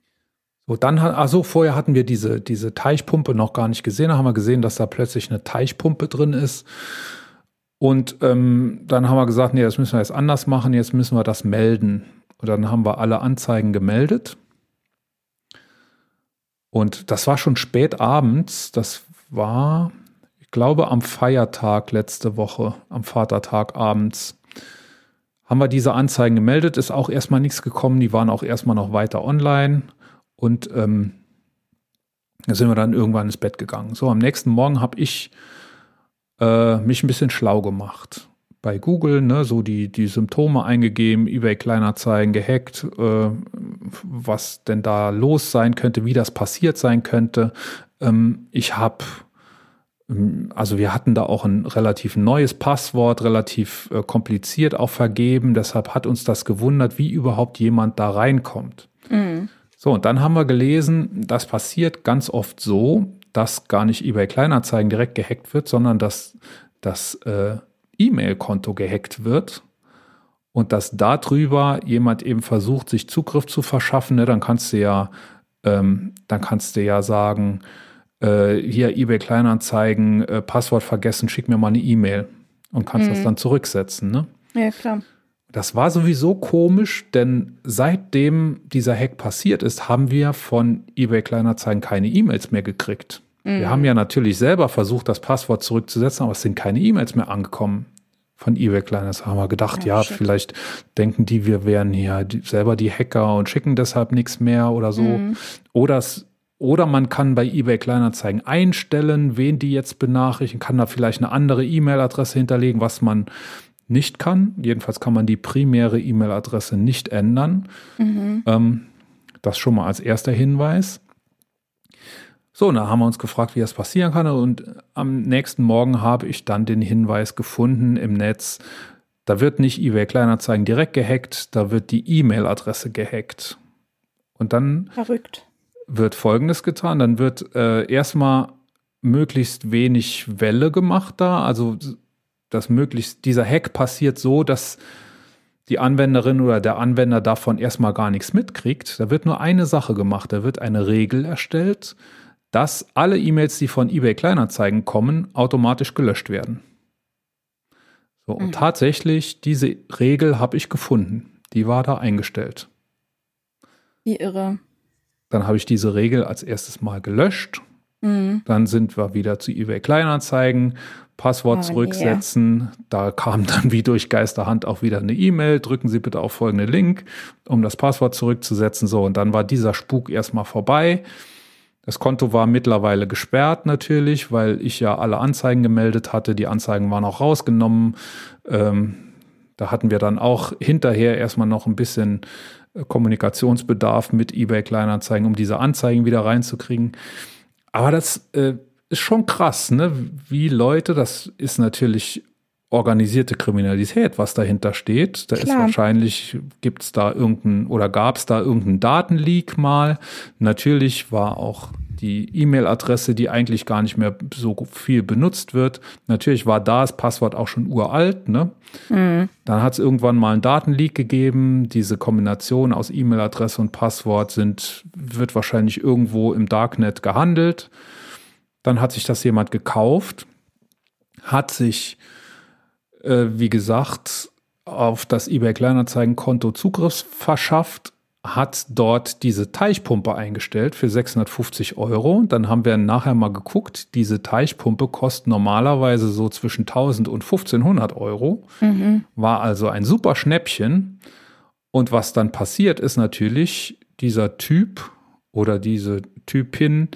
So, dann, hat- also vorher hatten wir diese, diese Teichpumpe noch gar nicht gesehen. Da haben wir gesehen, dass da plötzlich eine Teichpumpe drin ist. Und ähm, dann haben wir gesagt, nee, das müssen wir jetzt anders machen, jetzt müssen wir das melden. Und dann haben wir alle Anzeigen gemeldet. Und das war schon spät abends, das war, ich glaube am Feiertag letzte Woche, am Vatertag abends, haben wir diese Anzeigen gemeldet. Ist auch erstmal nichts gekommen. Die waren auch erstmal noch weiter online. Und ähm, da sind wir dann irgendwann ins Bett gegangen. So, am nächsten Morgen habe ich äh, mich ein bisschen schlau gemacht. Bei Google, ne, so die, die Symptome eingegeben, eBay Kleinanzeigen gehackt, äh, was denn da los sein könnte, wie das passiert sein könnte. Ähm, ich habe ähm, also wir hatten da auch ein relativ neues Passwort, relativ äh, kompliziert auch vergeben. Deshalb hat uns das gewundert, wie überhaupt jemand da reinkommt. Mhm. So, und dann haben wir gelesen, das passiert ganz oft so, dass gar nicht eBay Kleinanzeigen direkt gehackt wird, sondern dass das äh, E-Mail-Konto gehackt wird und dass darüber jemand eben versucht, sich Zugriff zu verschaffen. Ne? Dann kannst du ja, ähm, dann kannst du ja sagen, äh, hier eBay Kleinanzeigen, äh, Passwort vergessen, schick mir mal eine E-Mail und kannst mhm. das dann zurücksetzen. Ne?
Ja, klar.
Das war sowieso komisch, denn seitdem dieser Hack passiert ist, haben wir von eBay Kleinanzeigen keine E-Mails mehr gekriegt. Mhm. Wir haben ja natürlich selber versucht, das Passwort zurückzusetzen, aber es sind keine E-Mails mehr angekommen von eBay Kleinanzeigen. Haben wir gedacht, ja, ja vielleicht denken die, wir wären hier selber die Hacker und schicken deshalb nichts mehr oder so. Mhm. Oder es oder man kann bei eBay Kleinanzeigen einstellen, wen die jetzt benachrichtigen, kann da vielleicht eine andere E-Mail-Adresse hinterlegen, was man nicht kann. Jedenfalls kann man die primäre E-Mail-Adresse nicht ändern. Mhm. Ähm, das schon mal als erster Hinweis. So, da haben wir uns gefragt, wie das passieren kann. Und am nächsten Morgen habe ich dann den Hinweis gefunden im Netz, da wird nicht eBay Kleinanzeigen direkt gehackt, da wird die E-Mail-Adresse gehackt. Und dann
Verrückt
wird Folgendes getan. Dann wird äh, erstmal möglichst wenig Welle gemacht da. Also dass möglichst dieser Hack passiert so, dass die Anwenderin oder der Anwender davon erstmal gar nichts mitkriegt. Da wird nur eine Sache gemacht. Da wird eine Regel erstellt, dass alle E-Mails, die von eBay Kleinanzeigen kommen, automatisch gelöscht werden. So, und mhm. tatsächlich, diese Regel habe ich gefunden. Die war da eingestellt.
Wie irre.
Dann habe ich diese Regel als erstes Mal gelöscht. Mhm. Dann sind wir wieder zu eBay Kleinanzeigen, Passwort oh, zurücksetzen. Yeah. Da kam dann wie durch Geisterhand auch wieder eine E-Mail. Drücken Sie bitte auf folgenden Link, um das Passwort zurückzusetzen. So, und dann war dieser Spuk erstmal vorbei. Das Konto war mittlerweile gesperrt natürlich, weil ich ja alle Anzeigen gemeldet hatte. Die Anzeigen waren auch rausgenommen. Ähm, da hatten wir dann auch hinterher erstmal noch ein bisschen Kommunikationsbedarf mit eBay Kleinanzeigen, um diese Anzeigen wieder reinzukriegen. Aber das äh, ist schon krass, ne? Wie Leute, das ist natürlich organisierte Kriminalität, was dahinter steht. Da Klar. ist wahrscheinlich, gibt es da irgendein oder gab es da irgendeinen Datenleak mal. Natürlich war auch die E-Mail-Adresse, die eigentlich gar nicht mehr so viel benutzt wird. Natürlich war da das Passwort auch schon uralt. Ne? Mhm. Dann hat es irgendwann mal einen Datenleak gegeben. Diese Kombination aus E-Mail-Adresse und Passwort sind, wird wahrscheinlich irgendwo im Darknet gehandelt. Dann hat sich das jemand gekauft, hat sich, äh, wie gesagt, auf das eBay Kleinanzeigen-Konto Zugriff verschafft hat dort diese Teichpumpe eingestellt für 650 Euro. Dann haben wir nachher mal geguckt, diese Teichpumpe kostet normalerweise so zwischen 1000 und 1500 Euro. Mhm. War also ein super Schnäppchen. Und was dann passiert ist natürlich, dieser Typ oder diese Typin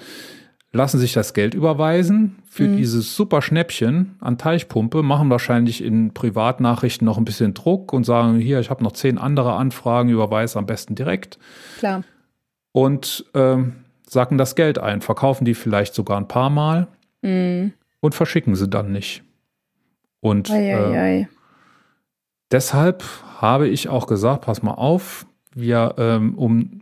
lassen sich das Geld überweisen für mhm. dieses super Schnäppchen an Teichpumpe, machen wahrscheinlich in Privatnachrichten noch ein bisschen Druck und sagen, hier, ich habe noch zehn andere Anfragen, überweise am besten direkt.
Klar.
Und ähm, sacken das Geld ein, verkaufen die vielleicht sogar ein paar Mal mhm. und verschicken sie dann nicht. Und ei, ei, ei. Äh, deshalb habe ich auch gesagt, pass mal auf, wir, ähm, um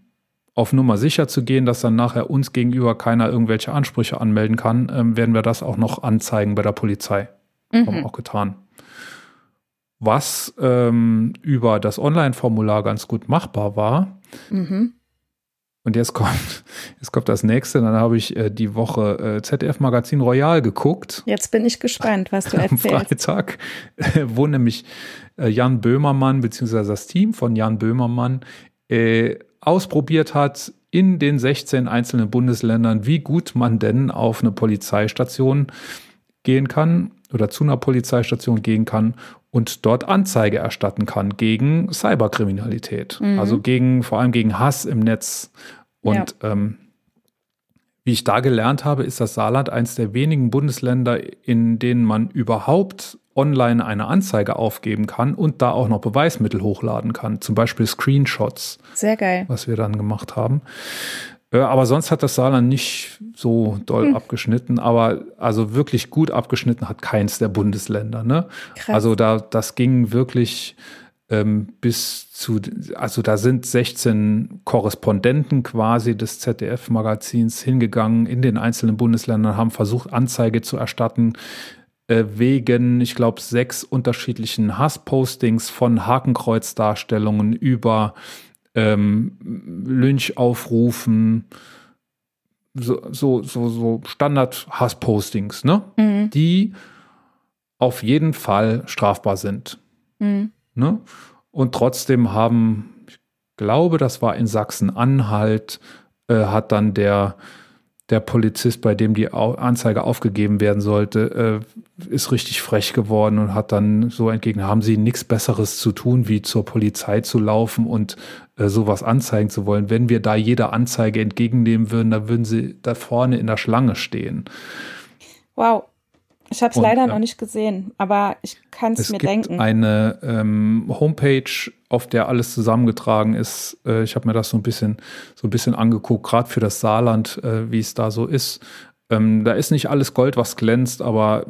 auf Nummer sicher zu gehen, dass dann nachher uns gegenüber keiner irgendwelche Ansprüche anmelden kann, ähm, werden wir das auch noch anzeigen bei der Polizei. Mhm. Haben wir auch getan. Was ähm, über das Online-Formular ganz gut machbar war. Mhm. Und jetzt kommt, jetzt kommt das nächste. Dann habe ich äh, die Woche äh, ZDF Magazin Royal geguckt.
Jetzt bin ich gespannt, was du erzählst.
Am Freitag, äh, wo nämlich äh, Jan Böhmermann beziehungsweise das Team von Jan Böhmermann äh, ausprobiert hat in den 16 einzelnen Bundesländern, wie gut man denn auf eine Polizeistation gehen kann oder zu einer Polizeistation gehen kann und dort Anzeige erstatten kann gegen Cyberkriminalität. Mhm. Also gegen, vor allem gegen Hass im Netz. Und ja. ähm, wie ich da gelernt habe, ist das Saarland eines der wenigen Bundesländer, in denen man überhaupt online eine Anzeige aufgeben kann und da auch noch Beweismittel hochladen kann, zum Beispiel Screenshots.
Sehr geil.
Was wir dann gemacht haben. Äh, aber sonst hat das Saarland nicht so doll hm. abgeschnitten, aber also wirklich gut abgeschnitten hat keins der Bundesländer. Ne? Krass. Also da, das ging wirklich ähm, bis zu, also da sind 16 Korrespondenten quasi des ZDF-Magazins hingegangen in den einzelnen Bundesländern, haben versucht, Anzeige zu erstatten äh, wegen, ich glaube, sechs unterschiedlichen Hasspostings von Hakenkreuzdarstellungen über ähm, Lynchaufrufen, so, so, so, so Standard-Hasspostings, ne? Mhm. Die auf jeden Fall strafbar sind. Mhm. Ne? Und trotzdem haben, ich glaube, das war in Sachsen-Anhalt, äh, hat dann der der Polizist, bei dem die Anzeige aufgegeben werden sollte, äh, ist richtig frech geworden und hat dann so entgegen, haben sie nichts Besseres zu tun, wie zur Polizei zu laufen und äh, sowas anzeigen zu wollen. Wenn wir da jede Anzeige entgegennehmen würden, dann würden sie da vorne in der Schlange stehen.
Wow. Ich habe es leider äh, noch nicht gesehen, aber ich kann es mir denken.
Es gibt eine ähm, Homepage, auf der alles zusammengetragen ist. Äh, ich habe mir das so ein bisschen, so ein bisschen angeguckt, gerade für das Saarland, äh, wie es da so ist. Ähm, da ist nicht alles Gold, was glänzt, aber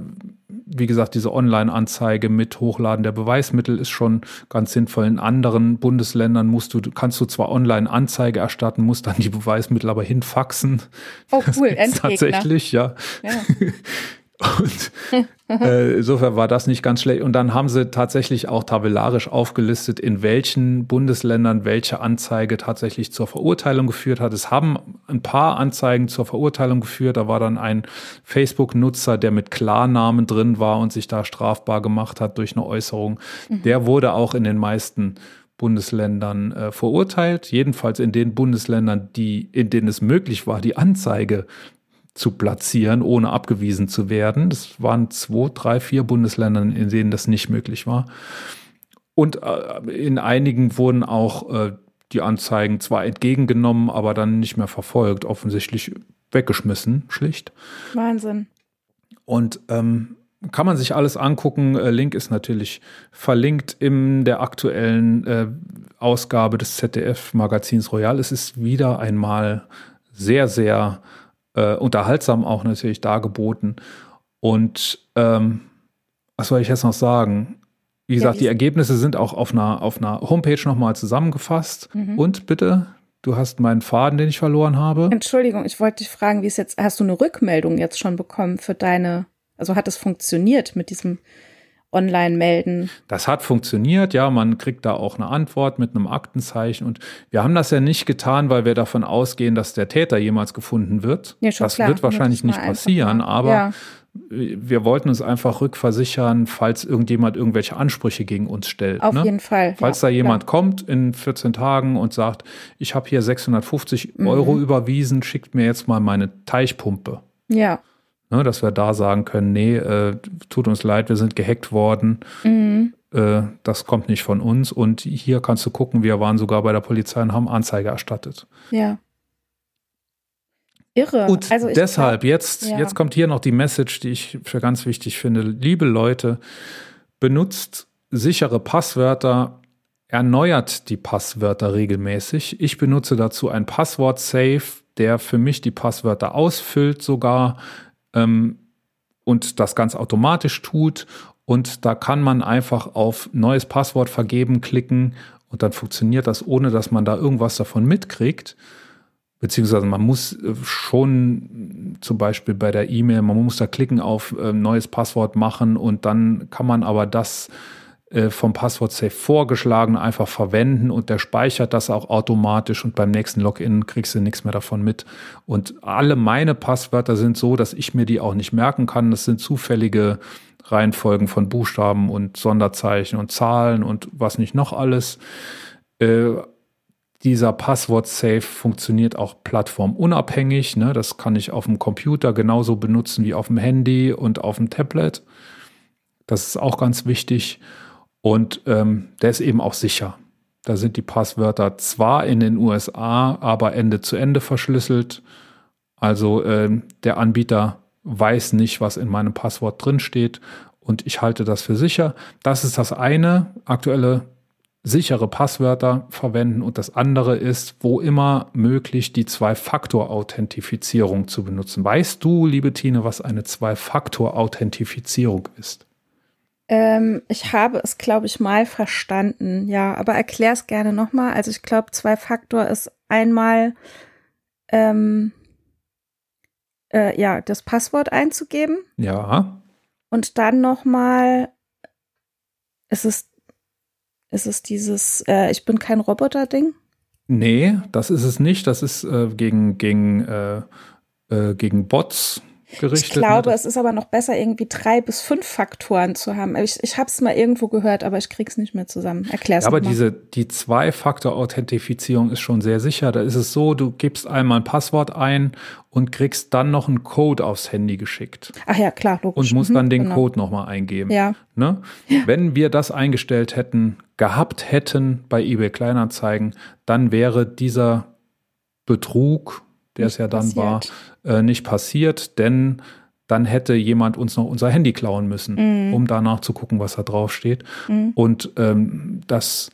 wie gesagt, diese Online-Anzeige mit Hochladen der Beweismittel ist schon ganz sinnvoll. In anderen Bundesländern musst du, kannst du zwar Online-Anzeige erstatten, musst dann die Beweismittel aber hinfaxen.
Oh cool,
Tatsächlich, ja. ja. Und äh, insofern war das nicht ganz schlecht. Und dann haben sie tatsächlich auch tabellarisch aufgelistet, in welchen Bundesländern welche Anzeige tatsächlich zur Verurteilung geführt hat. Es haben ein paar Anzeigen zur Verurteilung geführt. Da war dann ein Facebook-Nutzer, der mit Klarnamen drin war und sich da strafbar gemacht hat durch eine Äußerung. Mhm. Der wurde auch in den meisten Bundesländern äh, verurteilt, jedenfalls in den Bundesländern, die, in denen es möglich war, die Anzeige zu platzieren, ohne abgewiesen zu werden. Das waren zwei, drei, vier Bundesländern, in denen das nicht möglich war. Und äh, in einigen wurden auch äh, die Anzeigen zwar entgegengenommen, aber dann nicht mehr verfolgt, offensichtlich weggeschmissen, schlicht.
Wahnsinn.
Und ähm, kann man sich alles angucken. Äh, Link ist natürlich verlinkt in der aktuellen äh, Ausgabe des ZDF-Magazins Royal. Es ist wieder einmal sehr, sehr äh, unterhaltsam auch natürlich dargeboten. Und ähm, was soll ich jetzt noch sagen? Wie gesagt, ja, die Ergebnisse sind auch auf einer, auf einer Homepage nochmal zusammengefasst. Mhm. Und bitte, du hast meinen Faden, den ich verloren habe.
Entschuldigung, ich wollte dich fragen, wie es jetzt, hast du eine Rückmeldung jetzt schon bekommen für deine, also hat es funktioniert mit diesem online melden.
Das hat funktioniert, ja, man kriegt da auch eine Antwort mit einem Aktenzeichen und wir haben das ja nicht getan, weil wir davon ausgehen, dass der Täter jemals gefunden wird. Ja, das klar. wird wahrscheinlich nicht passieren, aber ja. wir wollten uns einfach rückversichern, falls irgendjemand irgendwelche Ansprüche gegen uns stellt.
Auf ne? jeden Fall.
Falls ja, da jemand klar. kommt in 14 Tagen und sagt, ich habe hier 650 mhm. Euro überwiesen, schickt mir jetzt mal meine Teichpumpe.
Ja.
Ne, dass wir da sagen können, nee, äh, tut uns leid, wir sind gehackt worden. Mhm. Äh, das kommt nicht von uns. Und hier kannst du gucken, wir waren sogar bei der Polizei und haben Anzeige erstattet.
Ja. Irre.
Gut, also deshalb, glaub, jetzt, ja. jetzt kommt hier noch die Message, die ich für ganz wichtig finde. Liebe Leute, benutzt sichere Passwörter, erneuert die Passwörter regelmäßig. Ich benutze dazu ein Passwort-Safe, der für mich die Passwörter ausfüllt sogar ähm, und das ganz automatisch tut. Und da kann man einfach auf neues Passwort vergeben klicken und dann funktioniert das, ohne dass man da irgendwas davon mitkriegt. Beziehungsweise man muss äh, schon zum Beispiel bei der E-Mail, man muss da klicken auf äh, neues Passwort machen und dann kann man aber das äh, vom Passwort-Safe vorgeschlagen einfach verwenden und der speichert das auch automatisch und beim nächsten Login kriegst du nichts mehr davon mit. Und alle meine Passwörter sind so, dass ich mir die auch nicht merken kann. Das sind zufällige Reihenfolgen von Buchstaben und Sonderzeichen und Zahlen und was nicht noch alles. Äh, dieser Passwort-Safe funktioniert auch plattformunabhängig. Ne? Das kann ich auf dem Computer genauso benutzen wie auf dem Handy und auf dem Tablet. Das ist auch ganz wichtig. Und ähm, der ist eben auch sicher. Da sind die Passwörter zwar in den USA, aber Ende zu Ende verschlüsselt. Also ähm, der Anbieter weiß nicht, was in meinem Passwort drinsteht und ich halte das für sicher. Das ist das eine, aktuelle sichere Passwörter verwenden und das andere ist, wo immer möglich, die Zwei-Faktor-Authentifizierung zu benutzen. Weißt du, liebe Tine, was eine Zwei-Faktor-Authentifizierung ist?
Ähm, ich habe es, glaube ich, mal verstanden, ja, aber erklär es gerne nochmal. Also ich glaube, Zwei-Faktor ist einmal ähm, äh, ja, das Passwort einzugeben.
Ja.
Und dann nochmal, ist es, ist es dieses äh, Ich bin kein Roboter-Ding?
Nee, das ist es nicht. Das ist äh, gegen, gegen, äh, äh gegen Bots gerichtet.
Ich glaube, ne? es ist aber noch besser, irgendwie drei bis fünf Faktoren zu haben. Ich, ich habe es mal irgendwo gehört, aber ich krieg's nicht mehr zusammen. Erklär's
ja, aber
mal.
diese die Zwei-Faktor-Authentifizierung ist schon sehr sicher. Da ist es so, du gibst einmal ein Passwort ein und kriegst dann noch einen Code aufs Handy geschickt.
Ach ja, klar,
logisch. Und musst mhm, dann den genau. Code nochmal eingeben.
Ja.
Ne? ja. Wenn wir das eingestellt hätten, gehabt hätten bei eBay Kleinanzeigen, dann wäre dieser Betrug der es ja dann passiert. war, äh, nicht passiert, denn dann hätte jemand uns noch unser Handy klauen müssen, mm. um danach zu gucken, was da drauf steht. Mm. Und ähm, das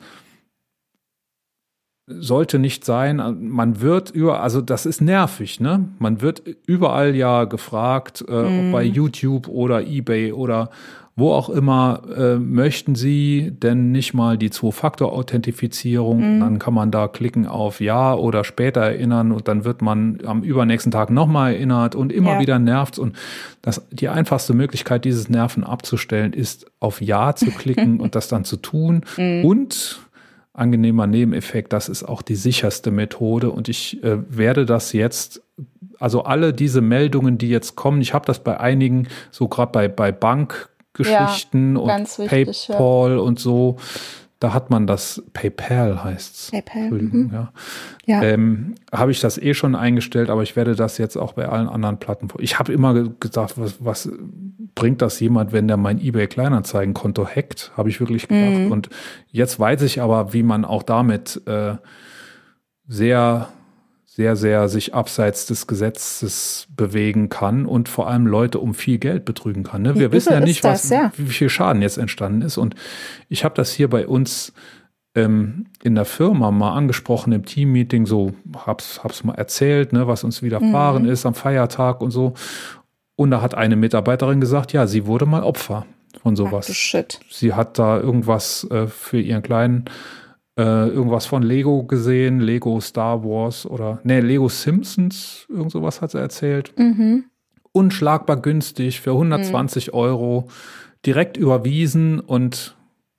sollte nicht sein. Man wird über, also das ist nervig, ne? Man wird überall ja gefragt, äh, mm. ob bei YouTube oder eBay oder wo auch immer äh, möchten Sie denn nicht mal die Zwei-Faktor-Authentifizierung? Mhm. Dann kann man da klicken auf Ja oder später erinnern und dann wird man am übernächsten Tag nochmal erinnert und immer ja. wieder nervt. Und das, die einfachste Möglichkeit, dieses Nerven abzustellen, ist auf Ja zu klicken und das dann zu tun. Mhm. Und angenehmer Nebeneffekt, das ist auch die sicherste Methode. Und ich äh, werde das jetzt also alle diese Meldungen, die jetzt kommen, ich habe das bei einigen, so gerade bei, bei Bank Geschichten ja, und wichtig, PayPal ja. und so. Da hat man das, PayPal heißt es.
PayPal.
Mhm. ja. ja. Ähm, habe ich das eh schon eingestellt, aber ich werde das jetzt auch bei allen anderen Platten. Ich habe immer gedacht, was, was bringt das jemand, wenn der mein eBay Kleinanzeigenkonto hackt? Habe ich wirklich gedacht. Mhm. Und jetzt weiß ich aber, wie man auch damit äh, sehr sehr, sehr sich abseits des Gesetzes bewegen kann und vor allem Leute um viel Geld betrügen kann. Ne? Wir wissen ja nicht, das, was, ja. wie viel Schaden jetzt entstanden ist. Und ich habe das hier bei uns ähm, in der Firma mal angesprochen im Teammeeting, so hab's, hab's mal erzählt, ne, was uns widerfahren mhm. ist am Feiertag und so. Und da hat eine Mitarbeiterin gesagt, ja, sie wurde mal Opfer von sowas.
Ach,
sie hat da irgendwas äh, für ihren kleinen äh, irgendwas von Lego gesehen, Lego Star Wars oder ne, Lego Simpsons, irgend sowas hat sie erzählt. Mhm. Unschlagbar günstig für 120 mhm. Euro, direkt überwiesen und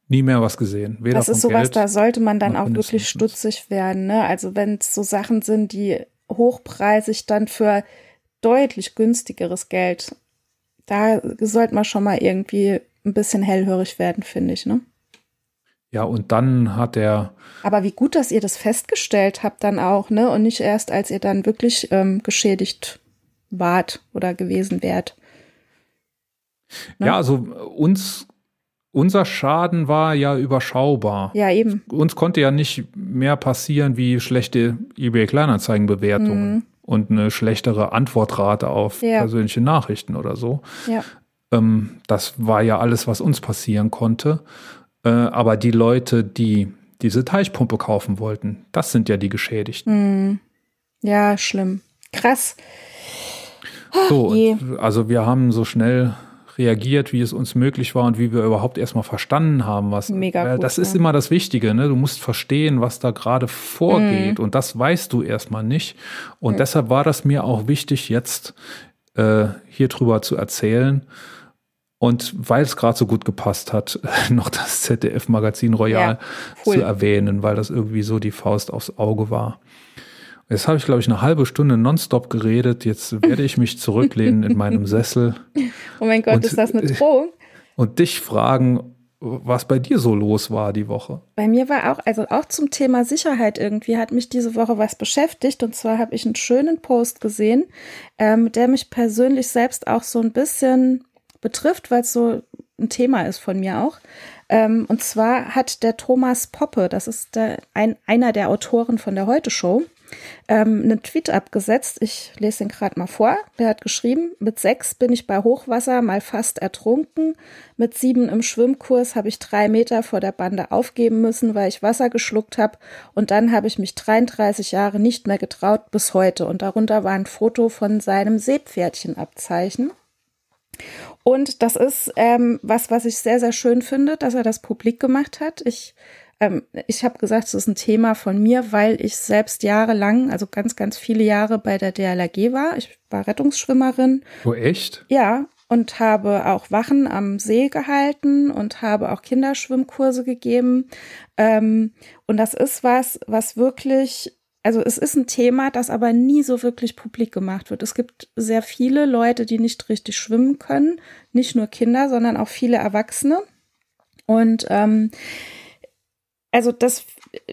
nie mehr was gesehen.
Weder das ist sowas, Geld, da sollte man dann auch wirklich stutzig werden. Ne? Also wenn es so Sachen sind, die hochpreisig dann für deutlich günstigeres Geld, da sollte man schon mal irgendwie ein bisschen hellhörig werden, finde ich. Ne?
Ja, und dann hat er.
Aber wie gut, dass ihr das festgestellt habt dann auch, ne? Und nicht erst, als ihr dann wirklich ähm, geschädigt wart oder gewesen wärt.
Ne? Ja, also uns, unser Schaden war ja überschaubar.
Ja, eben.
Uns konnte ja nicht mehr passieren wie schlechte eBay-Kleinanzeigenbewertungen mhm. und eine schlechtere Antwortrate auf ja. persönliche Nachrichten oder so.
Ja.
Ähm, das war ja alles, was uns passieren konnte. Äh, aber die Leute, die diese Teichpumpe kaufen wollten, das sind ja die Geschädigten.
Mm. Ja, schlimm. Krass.
so, also wir haben so schnell reagiert, wie es uns möglich war und wie wir überhaupt erstmal verstanden haben, was.
Mega gut,
das ist immer das Wichtige, ne? Du musst verstehen, was da gerade vorgeht mm. und das weißt du erstmal nicht. Und mm. deshalb war das mir auch wichtig, jetzt äh, hier drüber zu erzählen und weil es gerade so gut gepasst hat, noch das ZDF-Magazin Royal ja, cool. zu erwähnen, weil das irgendwie so die Faust aufs Auge war. Jetzt habe ich, glaube ich, eine halbe Stunde nonstop geredet. Jetzt werde ich mich zurücklehnen in meinem Sessel.
Oh mein Gott, und, ist das eine Drohung?
Und dich fragen, was bei dir so los war die Woche.
Bei mir war auch, also auch zum Thema Sicherheit irgendwie hat mich diese Woche was beschäftigt. Und zwar habe ich einen schönen Post gesehen, ähm, der mich persönlich selbst auch so ein bisschen betrifft, weil es so ein Thema ist von mir auch. Ähm, und zwar hat der Thomas Poppe, das ist der, ein, einer der Autoren von der Heute Show, ähm, einen Tweet abgesetzt. Ich lese den gerade mal vor. Der hat geschrieben, mit sechs bin ich bei Hochwasser mal fast ertrunken. Mit sieben im Schwimmkurs habe ich drei Meter vor der Bande aufgeben müssen, weil ich Wasser geschluckt habe. Und dann habe ich mich 33 Jahre nicht mehr getraut bis heute. Und darunter war ein Foto von seinem Seepferdchenabzeichen. Und das ist ähm, was, was ich sehr, sehr schön finde, dass er das publik gemacht hat. Ich ähm, ich habe gesagt, es ist ein Thema von mir, weil ich selbst jahrelang, also ganz, ganz viele Jahre bei der DLRG war. Ich war Rettungsschwimmerin.
Oh, echt?
Ja, und habe auch Wachen am See gehalten und habe auch Kinderschwimmkurse gegeben. Ähm, und das ist was, was wirklich also es ist ein Thema, das aber nie so wirklich publik gemacht wird. Es gibt sehr viele Leute, die nicht richtig schwimmen können, nicht nur Kinder, sondern auch viele Erwachsene. Und ähm, also dass,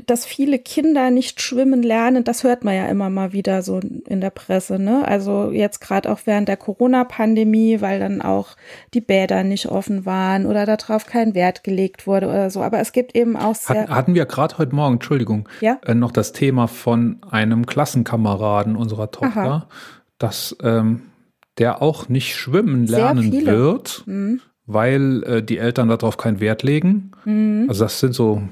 dass viele Kinder nicht schwimmen lernen, das hört man ja immer mal wieder so in der Presse. Ne? Also jetzt gerade auch während der Corona-Pandemie, weil dann auch die Bäder nicht offen waren oder darauf kein Wert gelegt wurde oder so. Aber es gibt eben auch sehr.
hatten wir gerade heute Morgen, Entschuldigung,
ja?
äh, noch das Thema von einem Klassenkameraden unserer Tochter, Aha. dass ähm, der auch nicht schwimmen lernen wird. Mhm weil äh, die Eltern darauf keinen Wert legen. Mhm. Also das sind so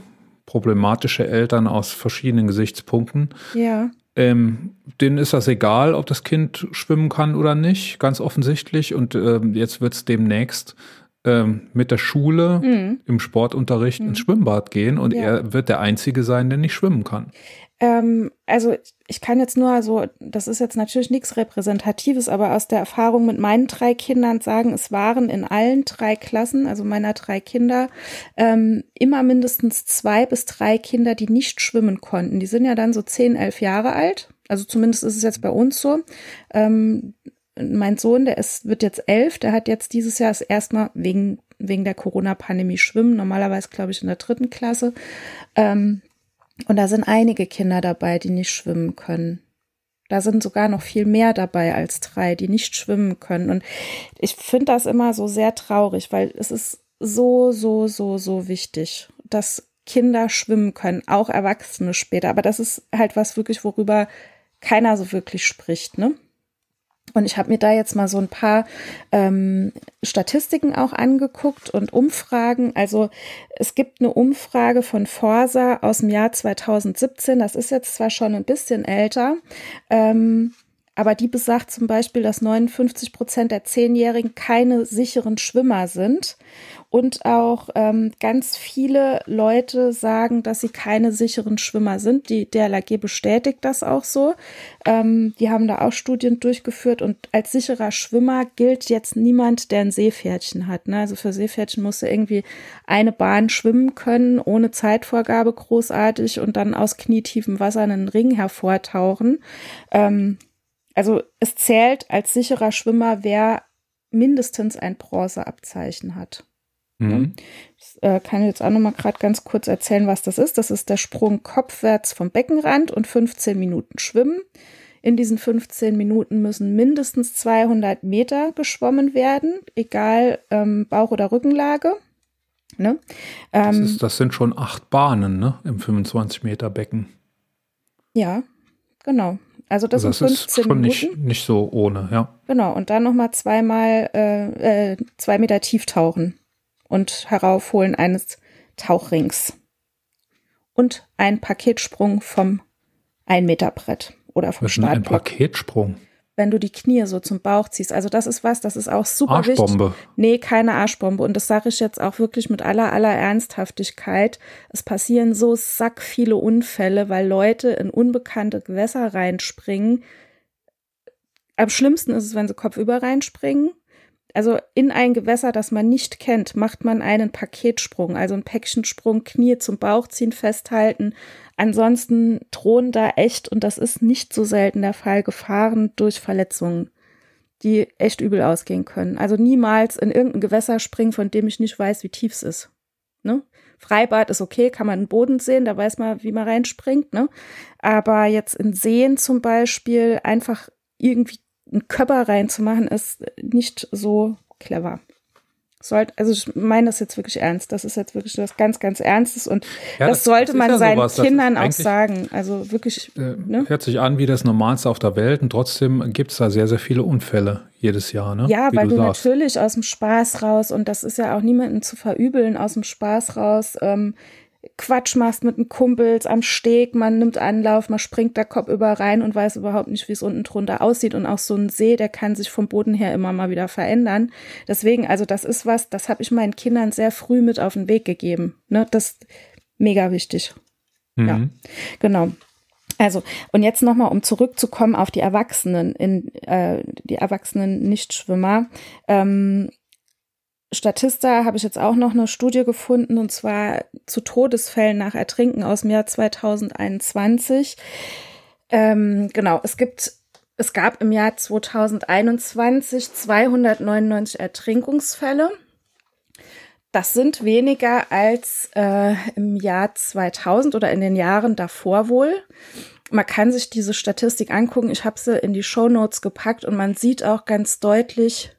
problematische Eltern aus verschiedenen Gesichtspunkten.
Ja.
Ähm, denen ist das egal, ob das Kind schwimmen kann oder nicht, ganz offensichtlich. Und ähm, jetzt wird es demnächst ähm, mit der Schule mhm. im Sportunterricht mhm. ins Schwimmbad gehen und ja. er wird der Einzige sein, der nicht schwimmen kann.
Ähm, also ich kann jetzt nur, also das ist jetzt natürlich nichts Repräsentatives, aber aus der Erfahrung mit meinen drei Kindern sagen, es waren in allen drei Klassen, also meiner drei Kinder, ähm, immer mindestens zwei bis drei Kinder, die nicht schwimmen konnten. Die sind ja dann so zehn, elf Jahre alt. Also zumindest ist es jetzt bei uns so. Ähm, mein Sohn, der ist, wird jetzt elf, der hat jetzt dieses Jahr erstmal wegen, wegen der Corona-Pandemie schwimmen, normalerweise glaube ich in der dritten Klasse. Ähm, und da sind einige Kinder dabei, die nicht schwimmen können. Da sind sogar noch viel mehr dabei als drei, die nicht schwimmen können. Und ich finde das immer so sehr traurig, weil es ist so, so, so, so wichtig, dass Kinder schwimmen können, auch Erwachsene später. Aber das ist halt was wirklich, worüber keiner so wirklich spricht, ne? Und ich habe mir da jetzt mal so ein paar ähm, Statistiken auch angeguckt und Umfragen. Also es gibt eine Umfrage von Forsa aus dem Jahr 2017. Das ist jetzt zwar schon ein bisschen älter, ähm, aber die besagt zum Beispiel, dass 59 Prozent der Zehnjährigen keine sicheren Schwimmer sind. Und auch ähm, ganz viele Leute sagen, dass sie keine sicheren Schwimmer sind. Die DLAG bestätigt das auch so. Ähm, die haben da auch Studien durchgeführt und als sicherer Schwimmer gilt jetzt niemand, der ein Seepferdchen hat. Ne? Also für Seepferdchen musst du irgendwie eine Bahn schwimmen können, ohne Zeitvorgabe großartig und dann aus knietiefem Wasser einen Ring hervortauchen. Ähm, also es zählt als sicherer Schwimmer, wer mindestens ein Bronzeabzeichen hat. Mhm. Ich äh, kann jetzt auch noch mal gerade ganz kurz erzählen, was das ist. Das ist der Sprung kopfwärts vom Beckenrand und 15 Minuten Schwimmen. In diesen 15 Minuten müssen mindestens 200 Meter geschwommen werden, egal ähm, Bauch- oder Rückenlage. Ne?
Ähm, das, ist, das, sind schon acht Bahnen ne? im 25 Meter Becken.
Ja, genau. Also das, also das sind 15 ist schon
Minuten. Nicht, nicht so ohne, ja.
Genau, und dann nochmal zweimal äh, äh, zwei Meter tief tauchen und Heraufholen eines Tauchrings. Und ein Paketsprung vom Ein-Meter-Brett oder vom Startblock.
Ein Paketsprung?
wenn du die Knie so zum Bauch ziehst. Also das ist was, das ist auch super
Arschbombe.
wichtig. Nee, keine Arschbombe. Und das sage ich jetzt auch wirklich mit aller, aller Ernsthaftigkeit. Es passieren so sack viele Unfälle, weil Leute in unbekannte Gewässer reinspringen. Am schlimmsten ist es, wenn sie kopfüber reinspringen. Also in ein Gewässer, das man nicht kennt, macht man einen Paketsprung, also einen Päckchensprung, Knie zum Bauch ziehen, festhalten, Ansonsten drohen da echt, und das ist nicht so selten der Fall, Gefahren durch Verletzungen, die echt übel ausgehen können. Also niemals in irgendein Gewässer springen, von dem ich nicht weiß, wie tief es ist. Ne? Freibad ist okay, kann man den Boden sehen, da weiß man, wie man reinspringt. Ne? Aber jetzt in Seen zum Beispiel einfach irgendwie einen Körper reinzumachen, ist nicht so clever. Sollte, also ich meine das jetzt wirklich ernst. Das ist jetzt wirklich was ganz, ganz Ernstes und ja, das, das, sollte das man ja seinen sowas. Kindern auch sagen. Also wirklich.
Äh, ne? Hört sich an wie das Normalste auf der Welt und trotzdem gibt es da sehr, sehr viele Unfälle jedes Jahr. Ne?
Ja, wie weil du, du natürlich aus dem Spaß raus und das ist ja auch niemandem zu verübeln, aus dem Spaß raus ähm, Quatsch machst mit den Kumpels am Steg, man nimmt Anlauf, man springt da Kopf über rein und weiß überhaupt nicht, wie es unten drunter aussieht. Und auch so ein See, der kann sich vom Boden her immer mal wieder verändern. Deswegen, also das ist was, das habe ich meinen Kindern sehr früh mit auf den Weg gegeben. Ne? Das ist mega wichtig. Mhm. Ja, genau. Also, und jetzt nochmal, um zurückzukommen auf die Erwachsenen, in äh, die erwachsenen Nichtschwimmer. Ähm, Statista habe ich jetzt auch noch eine Studie gefunden und zwar zu Todesfällen nach Ertrinken aus dem Jahr 2021. Ähm, genau, es gibt, es gab im Jahr 2021 299 Ertrinkungsfälle. Das sind weniger als äh, im Jahr 2000 oder in den Jahren davor wohl. Man kann sich diese Statistik angucken. Ich habe sie in die Show Notes gepackt und man sieht auch ganz deutlich,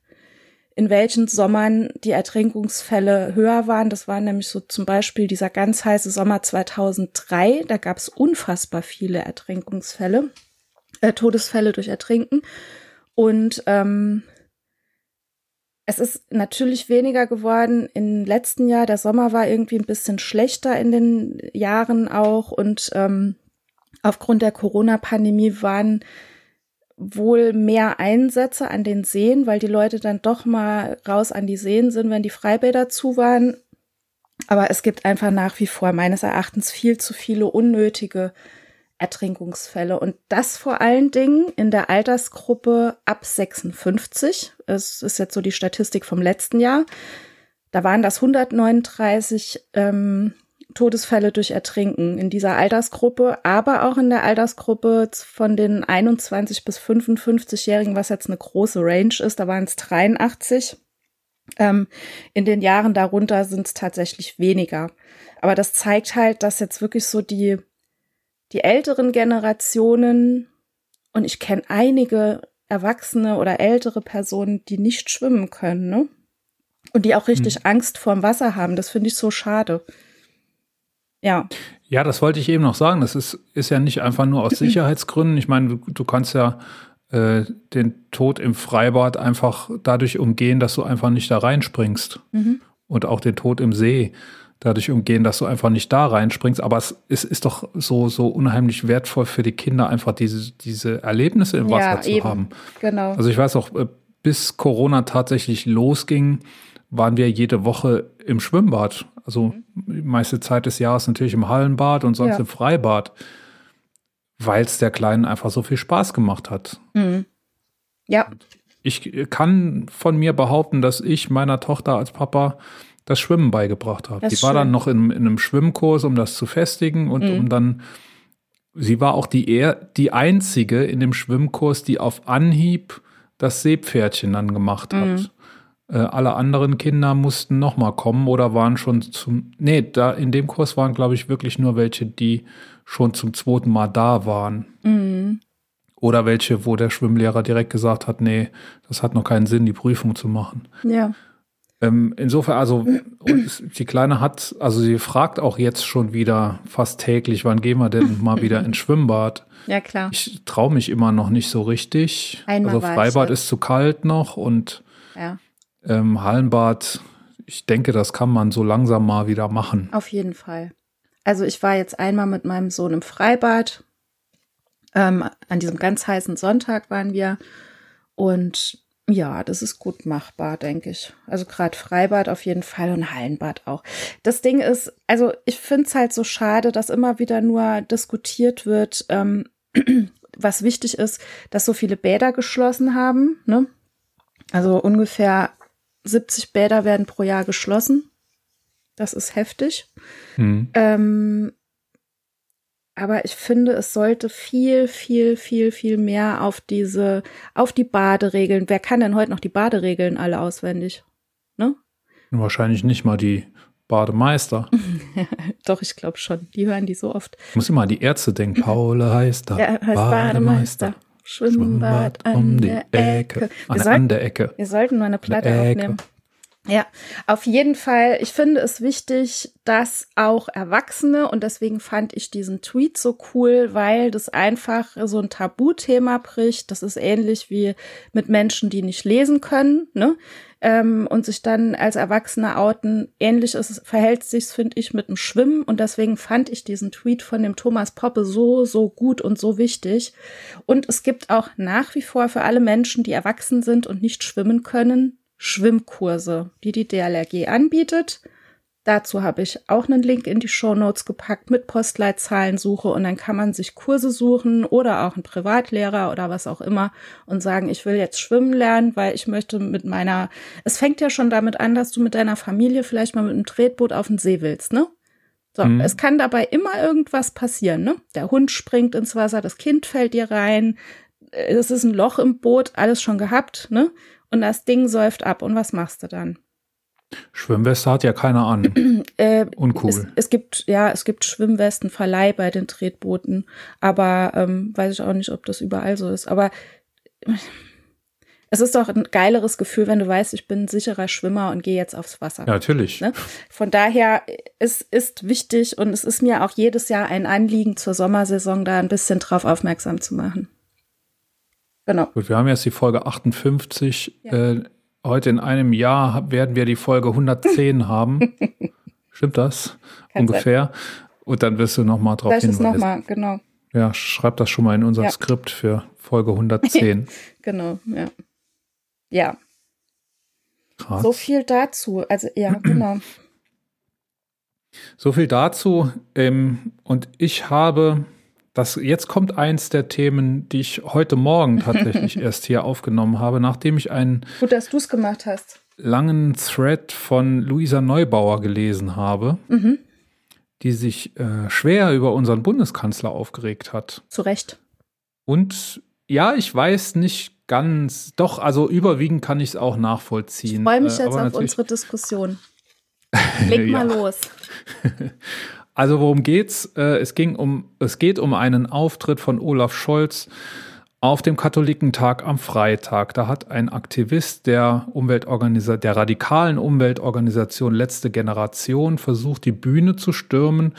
in welchen Sommern die Ertrinkungsfälle höher waren. Das war nämlich so zum Beispiel dieser ganz heiße Sommer 2003. Da gab es unfassbar viele Ertrinkungsfälle, äh, Todesfälle durch Ertrinken. Und ähm, es ist natürlich weniger geworden im letzten Jahr. Der Sommer war irgendwie ein bisschen schlechter in den Jahren auch. Und ähm, aufgrund der Corona-Pandemie waren wohl mehr Einsätze an den Seen, weil die Leute dann doch mal raus an die Seen sind, wenn die Freibäder zu waren. Aber es gibt einfach nach wie vor meines Erachtens viel zu viele unnötige Ertrinkungsfälle. Und das vor allen Dingen in der Altersgruppe ab 56. Es ist jetzt so die Statistik vom letzten Jahr. Da waren das 139 ähm, Todesfälle durch Ertrinken in dieser Altersgruppe, aber auch in der Altersgruppe von den 21 bis 55-Jährigen, was jetzt eine große Range ist, da waren es 83. Ähm, in den Jahren darunter sind es tatsächlich weniger. Aber das zeigt halt, dass jetzt wirklich so die, die älteren Generationen, und ich kenne einige Erwachsene oder ältere Personen, die nicht schwimmen können, ne? Und die auch richtig hm. Angst vorm Wasser haben. Das finde ich so schade. Ja.
Ja, das wollte ich eben noch sagen. Das ist, ist ja nicht einfach nur aus Sicherheitsgründen. Ich meine, du, du kannst ja äh, den Tod im Freibad einfach dadurch umgehen, dass du einfach nicht da reinspringst. Mhm. Und auch den Tod im See dadurch umgehen, dass du einfach nicht da reinspringst. Aber es ist, ist doch so, so unheimlich wertvoll für die Kinder, einfach diese, diese Erlebnisse im Wasser ja, zu eben. haben.
Genau.
Also ich weiß auch, äh, bis Corona tatsächlich losging, waren wir jede Woche im Schwimmbad. Also die meiste Zeit des Jahres natürlich im Hallenbad und sonst ja. im Freibad, weil es der Kleinen einfach so viel Spaß gemacht hat.
Mhm. Ja.
Ich kann von mir behaupten, dass ich meiner Tochter als Papa das Schwimmen beigebracht habe. Die war dann noch in, in, einem Schwimmkurs, um das zu festigen und mhm. um dann, sie war auch die, er, die einzige in dem Schwimmkurs, die auf Anhieb das Seepferdchen dann gemacht hat. Äh, alle anderen Kinder mussten nochmal kommen oder waren schon zum. Nee, da in dem Kurs waren, glaube ich, wirklich nur welche, die schon zum zweiten Mal da waren. Mhm. Oder welche, wo der Schwimmlehrer direkt gesagt hat, nee, das hat noch keinen Sinn, die Prüfung zu machen.
Ja.
Ähm, insofern, also die Kleine hat, also sie fragt auch jetzt schon wieder fast täglich, wann gehen wir denn mal wieder ins Schwimmbad?
Ja, klar.
Ich traue mich immer noch nicht so richtig. Einmal also Freibad ist zu kalt noch und ja. Ähm, Hallenbad, ich denke, das kann man so langsam mal wieder machen.
Auf jeden Fall. Also ich war jetzt einmal mit meinem Sohn im Freibad. Ähm, an diesem ganz heißen Sonntag waren wir. Und ja, das ist gut machbar, denke ich. Also gerade Freibad auf jeden Fall und Hallenbad auch. Das Ding ist, also ich finde es halt so schade, dass immer wieder nur diskutiert wird, ähm, was wichtig ist, dass so viele Bäder geschlossen haben. Ne? Also ungefähr 70 Bäder werden pro Jahr geschlossen. Das ist heftig. Mhm. Ähm, aber ich finde, es sollte viel, viel, viel, viel mehr auf diese, auf die Baderegeln. Wer kann denn heute noch die Baderegeln alle auswendig? Ne?
Wahrscheinlich nicht mal die Bademeister.
Doch, ich glaube schon. Die hören die so oft.
Ich muss immer an die Ärzte denken. Paul heißt da.
Ja, heißt Bademeister. Schwimmbad, an
um die
der
Ecke. An,
Wir
der- an
sollten,
der Ecke.
wir sollten mal eine Platte
Ecke.
aufnehmen. Ja, auf jeden Fall. Ich finde es wichtig, dass auch Erwachsene, und deswegen fand ich diesen Tweet so cool, weil das einfach so ein Tabuthema bricht. Das ist ähnlich wie mit Menschen, die nicht lesen können, ne? Ähm, und sich dann als Erwachsene outen. Ähnlich ist, verhält sich's, finde ich, mit dem Schwimmen. Und deswegen fand ich diesen Tweet von dem Thomas Poppe so, so gut und so wichtig. Und es gibt auch nach wie vor für alle Menschen, die erwachsen sind und nicht schwimmen können, Schwimmkurse, die die DLRG anbietet. Dazu habe ich auch einen Link in die Shownotes gepackt mit Postleitzahlensuche und dann kann man sich Kurse suchen oder auch einen Privatlehrer oder was auch immer und sagen, ich will jetzt schwimmen lernen, weil ich möchte mit meiner, es fängt ja schon damit an, dass du mit deiner Familie vielleicht mal mit einem Tretboot auf den See willst, ne? So,
Mhm.
es kann dabei immer irgendwas passieren, ne? Der Hund springt ins Wasser, das Kind fällt dir rein, äh, es ist ein Loch im Boot, alles schon gehabt, ne? Und das Ding säuft ab. Und was machst du dann?
Schwimmweste hat ja keiner an.
Äh,
Uncool.
es, es gibt, ja, es gibt Schwimmwestenverleih bei den Tretbooten, aber ähm, weiß ich auch nicht, ob das überall so ist. Aber es ist doch ein geileres Gefühl, wenn du weißt, ich bin ein sicherer Schwimmer und gehe jetzt aufs Wasser.
Ja, natürlich.
Ne? Von daher, es ist wichtig und es ist mir auch jedes Jahr ein Anliegen zur Sommersaison, da ein bisschen drauf aufmerksam zu machen. Genau.
Gut, wir haben jetzt die Folge 58.
Ja.
Äh, heute in einem Jahr werden wir die Folge 110 haben. Stimmt das?
Kann
Ungefähr. Und dann wirst du noch mal drauf hinweisen.
nochmal, genau,
Ja, schreib das schon mal in unser
Ja.
Skript für Folge 110.
genau, ja. Ja,
Krass.
so viel dazu. Also, ja, genau.
So viel dazu. Ähm, und ich habe, das, jetzt kommt eins der Themen, die ich heute Morgen tatsächlich erst hier aufgenommen habe, nachdem ich einen
Gut, dass du es gemacht hast.
langen Thread von Luisa Neubauer gelesen habe,
Mhm.
die sich äh, schwer über unseren Bundeskanzler aufgeregt hat.
Zu Recht.
Und ja, ich weiß nicht ganz, doch, also überwiegend kann ich es auch nachvollziehen.
Ich freue mich
Äh,
jetzt auf unsere Diskussion. Leg mal
Ja.
los.
Also worum geht's? Äh, es ging um, es geht um einen Auftritt von Olaf Scholz auf dem Katholikentag am Freitag. Da hat ein Aktivist der Umweltorganisa der radikalen Umweltorganisation Letzte Generation versucht, die Bühne zu stürmen,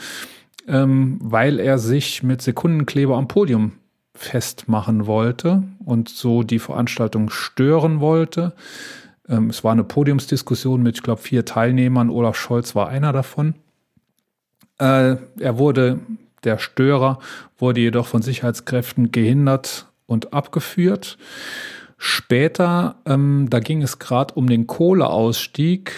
ähm, weil er sich mit Sekundenkleber am Podium festmachen wollte und so die Veranstaltung stören wollte. Ähm, es war eine Podiumsdiskussion mit, ich glaube, vier Teilnehmern. Olaf Scholz war einer davon. Äh, er wurde, der Störer wurde jedoch von Sicherheitskräften gehindert und abgeführt. Später, ähm, da ging es gerade um den Kohleausstieg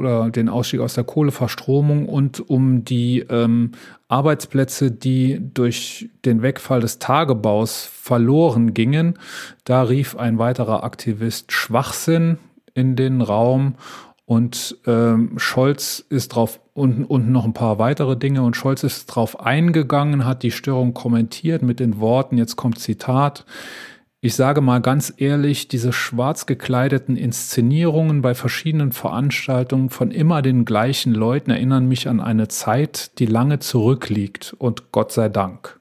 oder den Ausstieg aus der Kohleverstromung und um die ähm, Arbeitsplätze, die durch den Wegfall des Tagebaus verloren gingen. Da rief ein weiterer Aktivist Schwachsinn in den Raum und ähm, Scholz ist drauf und, und noch ein paar weitere Dinge und Scholz ist drauf eingegangen, hat die Störung kommentiert mit den Worten, jetzt kommt Zitat, ich sage mal ganz ehrlich, diese schwarz gekleideten Inszenierungen bei verschiedenen Veranstaltungen von immer den gleichen Leuten erinnern mich an eine Zeit, die lange zurückliegt und Gott sei Dank.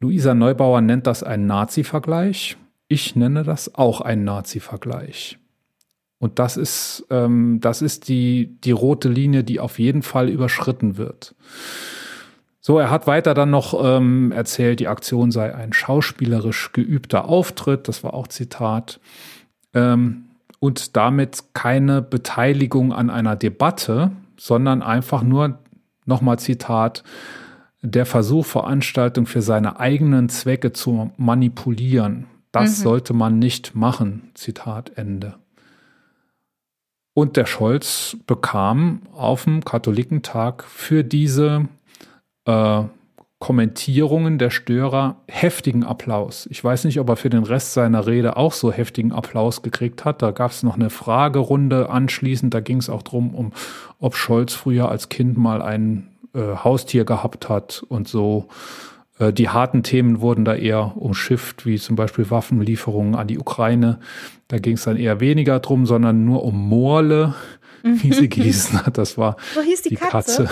Luisa Neubauer nennt das einen Nazi-Vergleich. Ich nenne das auch einen Nazi-Vergleich. Und das ist, ähm, das ist die, die rote Linie, die auf jeden Fall überschritten wird. So, er hat weiter dann noch ähm, erzählt, die Aktion sei ein schauspielerisch geübter Auftritt, das war auch Zitat, ähm, und damit keine Beteiligung an einer Debatte, sondern einfach nur, nochmal Zitat, der Versuch, Veranstaltung für seine eigenen Zwecke zu manipulieren. Das
Mhm.
sollte man nicht machen. Zitat Ende. Und der Scholz bekam auf dem Katholikentag für diese äh, Kommentierungen der Störer heftigen Applaus. Ich weiß nicht, ob er für den Rest seiner Rede auch so heftigen Applaus gekriegt hat. Da gab es noch eine Fragerunde anschließend. Da ging es auch darum, um, ob Scholz früher als Kind mal ein äh, Haustier gehabt hat und so. Äh, die harten Themen wurden da eher umschifft, wie zum Beispiel Waffenlieferungen an die Ukraine. Da ging es dann eher weniger drum, sondern nur um Morle. wie sie gießen hat. Das war
So hieß die,
die
Katze.
Katze,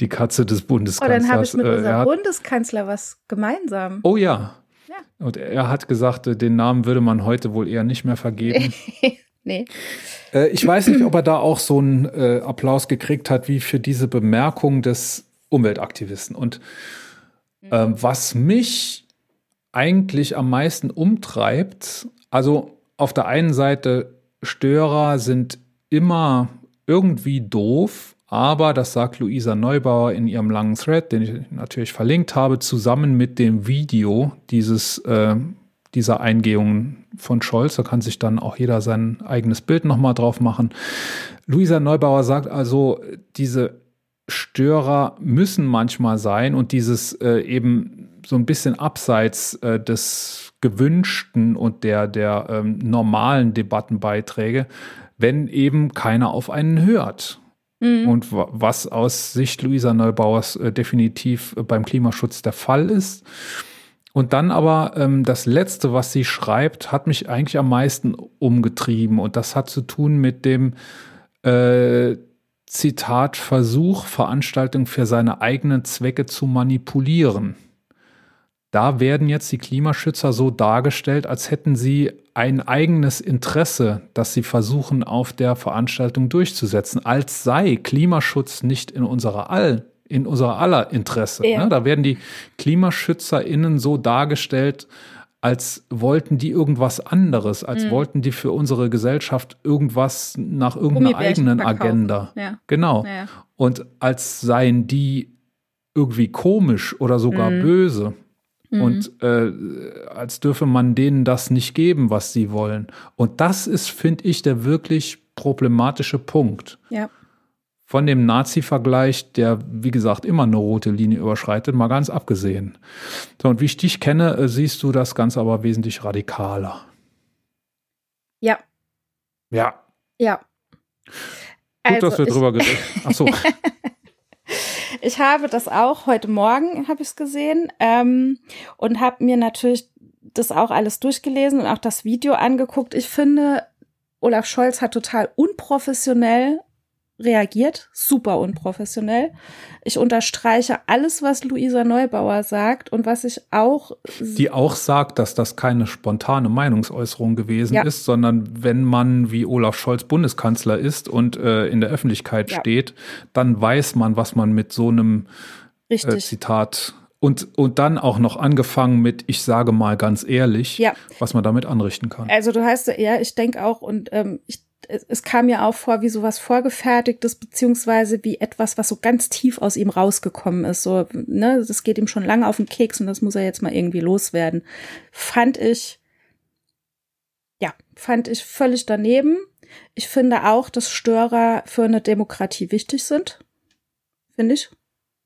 die Katze des
Oh,
Bundeskanzlers.
dann habe ich mit
Äh, er
unserem
hat,
Bundeskanzler was gemeinsam.
oh ja.
Ja.
Und er hat gesagt, äh, den Namen würde man heute wohl eher nicht mehr vergeben.
nee.
Äh, ich weiß nicht, ob er da auch so einen äh, Applaus gekriegt hat, wie für diese Bemerkung des Umweltaktivisten. Und ähm, was mich eigentlich am meisten umtreibt, also auf der einen Seite, Störer sind immer irgendwie doof, aber das sagt Luisa Neubauer in ihrem langen Thread, den ich natürlich verlinkt habe, zusammen mit dem Video dieses, äh, dieser Eingehungen von Scholz. Da kann sich dann auch jeder sein eigenes Bild nochmal drauf machen. Luisa Neubauer sagt also, diese Störer müssen manchmal sein und dieses äh, eben so ein bisschen abseits äh, des Gewünschten und der, der ähm, normalen Debattenbeiträge, wenn eben keiner auf einen hört. Und wa- was aus Sicht Luisa Neubauers äh, definitiv äh, beim Klimaschutz der Fall ist. Und dann aber ähm, das Letzte, was sie schreibt, hat mich eigentlich am meisten umgetrieben. Und das hat zu tun mit dem äh, Zitat Versuch, Veranstaltung für seine eigenen Zwecke zu manipulieren. Da werden jetzt die Klimaschützer so dargestellt, als hätten sie ein eigenes Interesse, das sie versuchen auf der Veranstaltung durchzusetzen, als sei Klimaschutz nicht in unserer all in unser aller Interesse.
Ja.
Ne? Da werden die KlimaschützerInnen so dargestellt, als wollten die irgendwas anderes, als
Mhm.
wollten die für unsere Gesellschaft irgendwas nach irgendeiner eigenen
verkaufen.
Agenda.
Ja.
Genau.
Ja.
Und als seien die irgendwie komisch oder sogar
Mhm.
böse. Und äh, als dürfe man denen das nicht geben, was sie wollen. Und das ist, finde ich, der wirklich problematische Punkt.
Ja.
Von dem Nazi-Vergleich, der, wie gesagt, immer eine rote Linie überschreitet, mal ganz abgesehen. So, und wie ich dich kenne, äh, siehst du das Ganze aber wesentlich radikaler.
Ja.
Ja,
Ja.
gut, dass wir
ich,
drüber geredet Ach so,
ich habe das auch heute Morgen habe ich es gesehen ähm, und habe mir natürlich das auch alles durchgelesen und auch das Video angeguckt. Ich finde, Olaf Scholz hat total unprofessionell reagiert, super unprofessionell. Ich unterstreiche alles, was Luisa Neubauer sagt und was ich auch
die auch sagt, dass das keine spontane Meinungsäußerung gewesen
Ja.
ist, sondern wenn man wie Olaf Scholz Bundeskanzler ist und äh, in der Öffentlichkeit
Ja.
steht, dann weiß man, was man mit so einem äh, Zitat und, und dann auch noch angefangen mit, ich sage mal ganz ehrlich,
Ja.
was man damit anrichten kann.
Also du hast ja, ich denke auch und ähm, ich, es, es kam mir auch vor wie sowas vorgefertigtes beziehungsweise wie etwas, was so ganz tief aus ihm rausgekommen ist. So, ne, das geht ihm schon lange auf den Keks und das muss er jetzt mal irgendwie loswerden. Fand ich, ja, fand ich völlig daneben. Ich finde auch, dass Störer für eine Demokratie wichtig sind. Finde ich.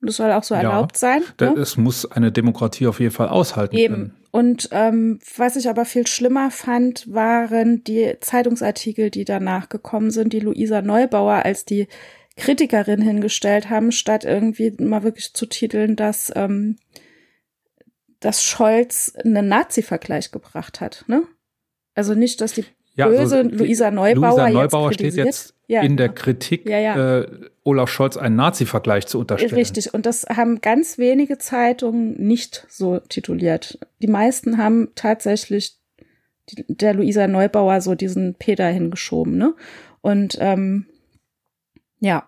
Und das soll auch so
Ja.
erlaubt sein. Ne?
Es muss eine Demokratie auf jeden Fall aushalten
Eben.
können.
Und ähm, was ich aber viel schlimmer fand, waren die Zeitungsartikel, die danach gekommen sind, die Luisa Neubauer als die Kritikerin hingestellt haben, statt irgendwie mal wirklich zu titeln, dass, ähm, dass Scholz einen Nazi-Vergleich gebracht hat. Ne? Also nicht, dass die
Ja,
böse
also
Luisa Neubauer,
Luisa
jetzt
Neubauer steht
kritisiert.
jetzt
Ja,
in der. Kritik,
Ja, ja.
Äh, Olaf Scholz einen Nazi-Vergleich zu unterstellen.
Richtig, und das haben ganz wenige Zeitungen nicht so tituliert. Die meisten haben tatsächlich die, der Luisa Neubauer so diesen Peter hingeschoben, ne? Und ähm, ja.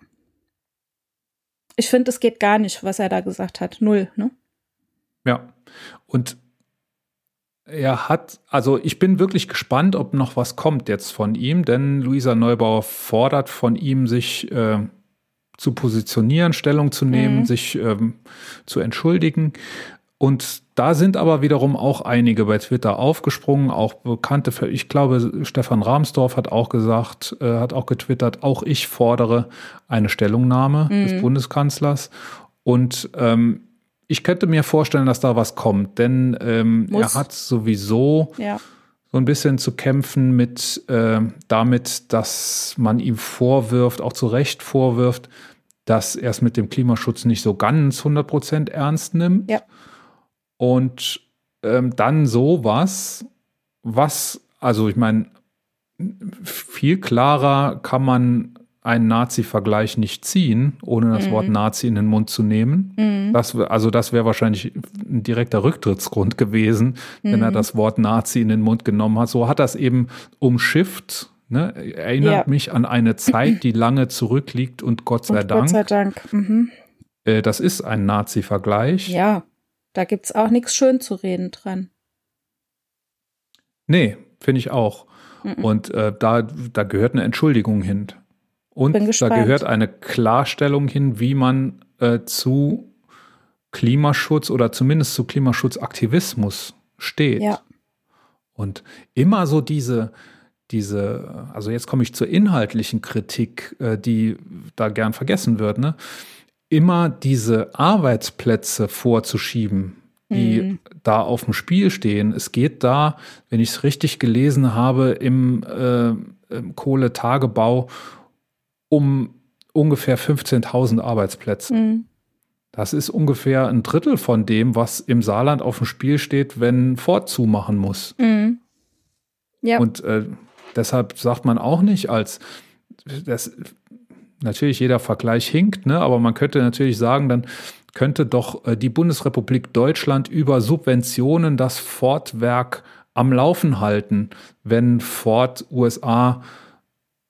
Ich finde, es geht gar nicht, was er da gesagt hat. Null, ne?
Ja. Und er hat, also ich bin wirklich gespannt, ob noch was kommt jetzt von ihm, denn Luisa Neubauer fordert von ihm, sich äh, zu positionieren, Stellung zu nehmen,
Mhm.
sich ähm, zu entschuldigen. Und da sind aber wiederum auch einige bei Twitter aufgesprungen, auch bekannte, ich glaube, Stefan Rahmsdorf hat auch gesagt, äh, hat auch getwittert, auch ich fordere eine Stellungnahme
Mhm.
des Bundeskanzlers. Und ähm, ich könnte mir vorstellen, dass da was kommt, denn ähm, er hat sowieso
Ja.
so ein bisschen zu kämpfen mit äh, damit, dass man ihm vorwirft, auch zu Recht vorwirft, dass er es mit dem Klimaschutz nicht so ganz 100% ernst nimmt.
Ja.
Und ähm, dann sowas, was, also ich meine, viel klarer kann man einen Nazi-Vergleich nicht ziehen, ohne das mhm. Wort Nazi in den Mund zu nehmen. Mhm. Das, also das wäre wahrscheinlich ein direkter Rücktrittsgrund gewesen, mhm. wenn er mhm. das Wort Nazi in den Mund genommen hat. So hat das eben umschifft. Ne? Erinnert ja. mich an eine Zeit, die lange zurückliegt und Gott sei und Dank. Gott
sei Dank. Mhm.
Äh, das ist ein Nazi-Vergleich.
Ja, da gibt es auch nichts schön zu reden dran.
Nee, finde ich auch. Mhm. Und äh, da, da gehört eine Entschuldigung hin. Und da gehört eine Klarstellung hin, wie man äh, zu Klimaschutz oder zumindest zu Klimaschutzaktivismus steht. Ja. Und immer so diese, diese, also jetzt komme ich zur inhaltlichen Kritik, äh, die da gern vergessen wird, ne? Immer diese Arbeitsplätze vorzuschieben, die mhm. da auf dem Spiel stehen. Es geht da, wenn ich es richtig gelesen habe, im, äh, im Kohletagebau um ungefähr 15.000 Arbeitsplätze. Mhm. Das ist ungefähr ein Drittel von dem, was im Saarland auf dem Spiel steht, wenn Ford zumachen muss. Mhm. Ja. Und äh, deshalb sagt man auch nicht als, das, natürlich jeder Vergleich hinkt, ne? aber man könnte natürlich sagen, dann könnte doch äh, die Bundesrepublik Deutschland über Subventionen das Ford-Werk am Laufen halten, wenn Ford USA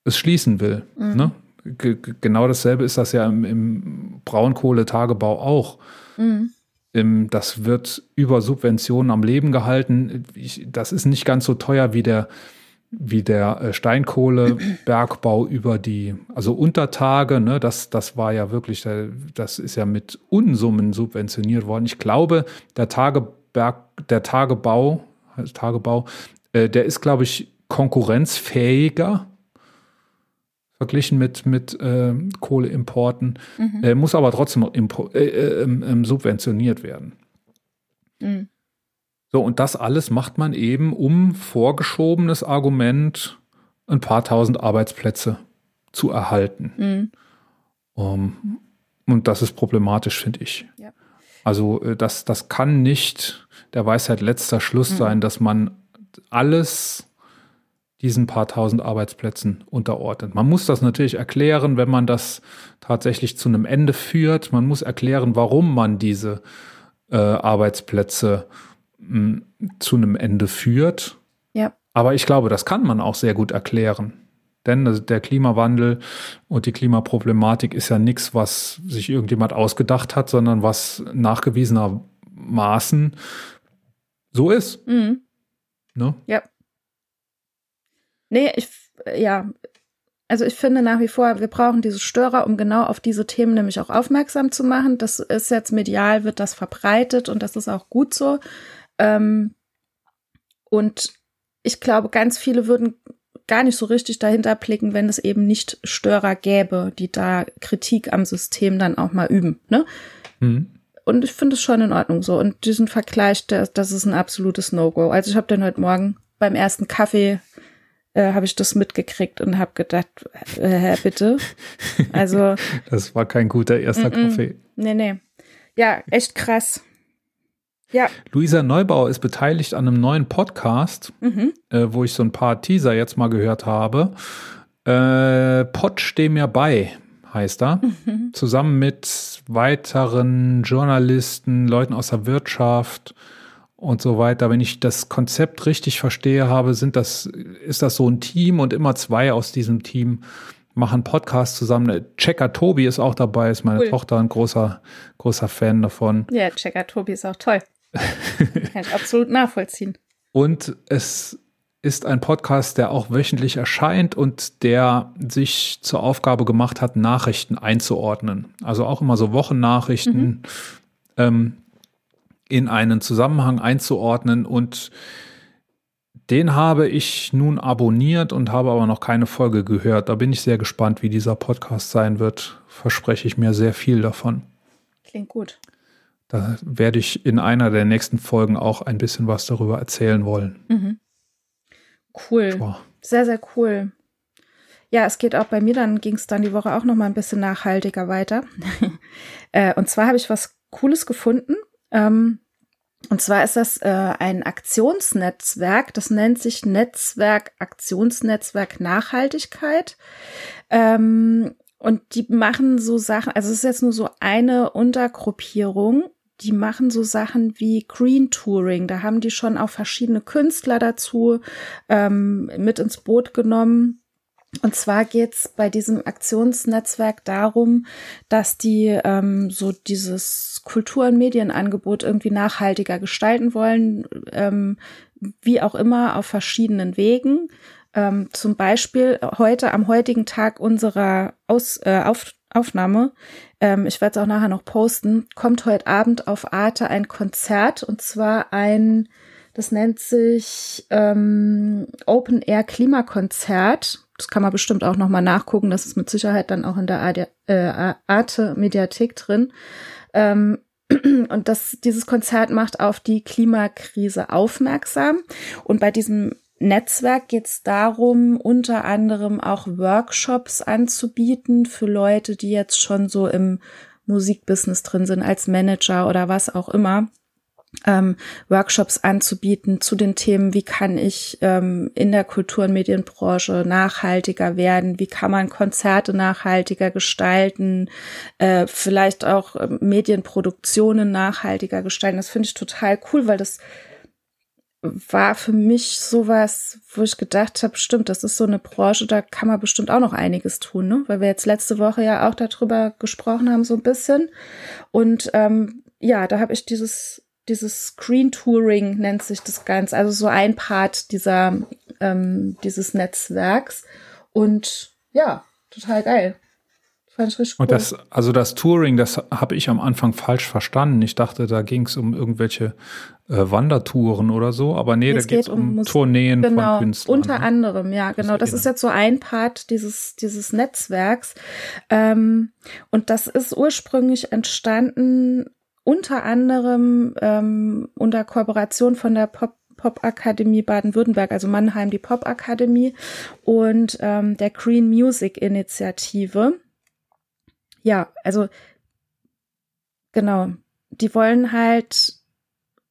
es schließen will. Mhm. Ne? Genau dasselbe ist das ja im, im Braunkohletagebau auch. Mhm. Im, das wird über Subventionen am Leben gehalten. Ich, das ist nicht ganz so teuer wie der, wie der äh, Steinkohlebergbau über die, also Untertage, ne, das, das war ja wirklich, das ist ja mit Unsummen subventioniert worden. Ich glaube, der Tageberg, der Tagebau, Tagebau, äh, der ist, glaube ich, konkurrenzfähiger verglichen mit, mit äh, Kohleimporten, mhm. äh, muss aber trotzdem äh, äh ähm, ähm, subventioniert werden. Mhm. So, und das alles macht man eben um vorgeschobenes Argument, ein paar tausend Arbeitsplätze zu erhalten. Mhm. Um, und das ist problematisch, finde ich. Ja. Also äh, das, das kann nicht der Weisheit letzter Schluss mhm. sein, dass man alles diesen paar tausend Arbeitsplätzen unterordnet. Man muss das natürlich erklären, wenn man das tatsächlich zu einem Ende führt. Man muss erklären, warum man diese äh, Arbeitsplätze mh, hm, zu einem Ende führt. Ja. Aber ich glaube, das kann man auch sehr gut erklären. Denn der Klimawandel und die Klimaproblematik ist ja nichts, was sich irgendjemand ausgedacht hat, sondern was nachgewiesenermaßen so ist. Mhm.
Ne? Ja. Nee, ich, ja, also ich finde nach wie vor, wir brauchen diese Störer, um genau auf diese Themen nämlich auch aufmerksam zu machen. Das ist jetzt medial, wird das verbreitet und das ist auch gut so. Ähm, und ich glaube, ganz viele würden gar nicht so richtig dahinter blicken, wenn es eben nicht Störer gäbe, die da Kritik am System dann auch mal üben. Ne? Mhm. Und ich finde es schon in Ordnung so. Und diesen Vergleich, das, das ist ein absolutes No-Go. Also ich habe dann heute Morgen beim ersten Kaffee äh, habe ich das mitgekriegt und habe gedacht, äh, bitte. Also.
das war kein guter erster mm Kaffee.
Nee, nee. Ja, echt krass.
Ja. Luisa Neubauer ist beteiligt an einem neuen Podcast, mhm. äh, wo ich so ein paar Teaser jetzt mal gehört habe. Äh, Pod steh mir bei, heißt er. Mhm. Zusammen mit weiteren Journalisten, Leuten aus der Wirtschaft, und so weiter. Wenn ich das Konzept richtig verstehe habe, sind das, ist das so ein Team und immer zwei aus diesem Team machen Podcasts zusammen. Checker Tobi ist auch dabei, ist meine cool. Tochter ein großer, großer Fan davon.
Ja, Checker Tobi ist auch toll. Kann ich absolut nachvollziehen.
Und es ist ein Podcast, der auch wöchentlich erscheint und der sich zur Aufgabe gemacht hat, Nachrichten einzuordnen. Also auch immer so Wochennachrichten. Mhm. Ähm, in einen Zusammenhang einzuordnen und den habe ich nun abonniert und habe aber noch keine Folge gehört. Da bin ich sehr gespannt, wie dieser Podcast sein wird. Verspreche ich mir sehr viel davon.
Klingt gut.
Da werde ich in einer der nächsten Folgen auch ein bisschen was darüber erzählen wollen. Mhm.
Cool. Wow. Sehr, sehr cool. Ja, es geht auch bei mir, dann ging es dann die Woche auch noch mal ein bisschen nachhaltiger weiter. Äh, und zwar habe ich was Cooles gefunden. Ähm, Und zwar ist das äh, ein Aktionsnetzwerk, das nennt sich Netzwerk Aktionsnetzwerk Nachhaltigkeit. Ähm, und die machen so Sachen, also es ist jetzt nur so eine Untergruppierung, die machen so Sachen wie Green Touring. Da haben die schon auch verschiedene Künstler dazu ähm, mit ins Boot genommen. Und zwar geht's bei diesem Aktionsnetzwerk darum, dass die ähm, so dieses Kultur- und Medienangebot irgendwie nachhaltiger gestalten wollen, ähm, wie auch immer auf verschiedenen Wegen. Ähm, zum Beispiel heute am heutigen Tag unserer Aus, äh, auf, Aufnahme, ähm, ich werde es auch nachher noch posten, kommt heute Abend auf Arte ein Konzert und zwar ein, das nennt sich ähm, Open Air Klimakonzert. Das kann man bestimmt auch noch mal nachgucken. Das ist mit Sicherheit dann auch in der äh, Arte Mediathek drin. Ähm, und das, dieses Konzert macht auf die Klimakrise aufmerksam. Und bei diesem Netzwerk geht es darum, unter anderem auch Workshops anzubieten für Leute, die jetzt schon so im Musikbusiness drin sind, als Manager oder was auch immer. Ähm, Workshops anzubieten zu den Themen, wie kann ich ähm, in der Kultur- und Medienbranche nachhaltiger werden, wie kann man Konzerte nachhaltiger gestalten, äh, vielleicht auch äh, Medienproduktionen nachhaltiger gestalten. Das finde ich total cool, weil das war für mich sowas, wo ich gedacht habe, stimmt, das ist so eine Branche, da kann man bestimmt auch noch einiges tun, ne? Weil wir jetzt letzte Woche ja auch darüber gesprochen haben, so ein bisschen. Und ähm, ja, da habe ich dieses, dieses Screen Touring nennt sich das Ganze, also so ein Part dieser, ähm, dieses Netzwerks. Und ja, total geil.
Fand ich richtig cool. Und das, also das Touring, das habe ich am Anfang falsch verstanden. Ich dachte, da ging es um irgendwelche äh, Wandertouren oder so, aber nee, es da geht es um, um Tourneen
genau,
von Künstlern.
Unter ne? anderem, ja, genau. Das, das ist jetzt so ein Part dieses, dieses Netzwerks. Ähm, und das ist ursprünglich entstanden unter anderem ähm, unter Kooperation von der Pop Popakademie Baden-Württemberg, also Mannheim, die Popakademie und ähm, der Green Music Initiative. Ja, also genau, die wollen halt,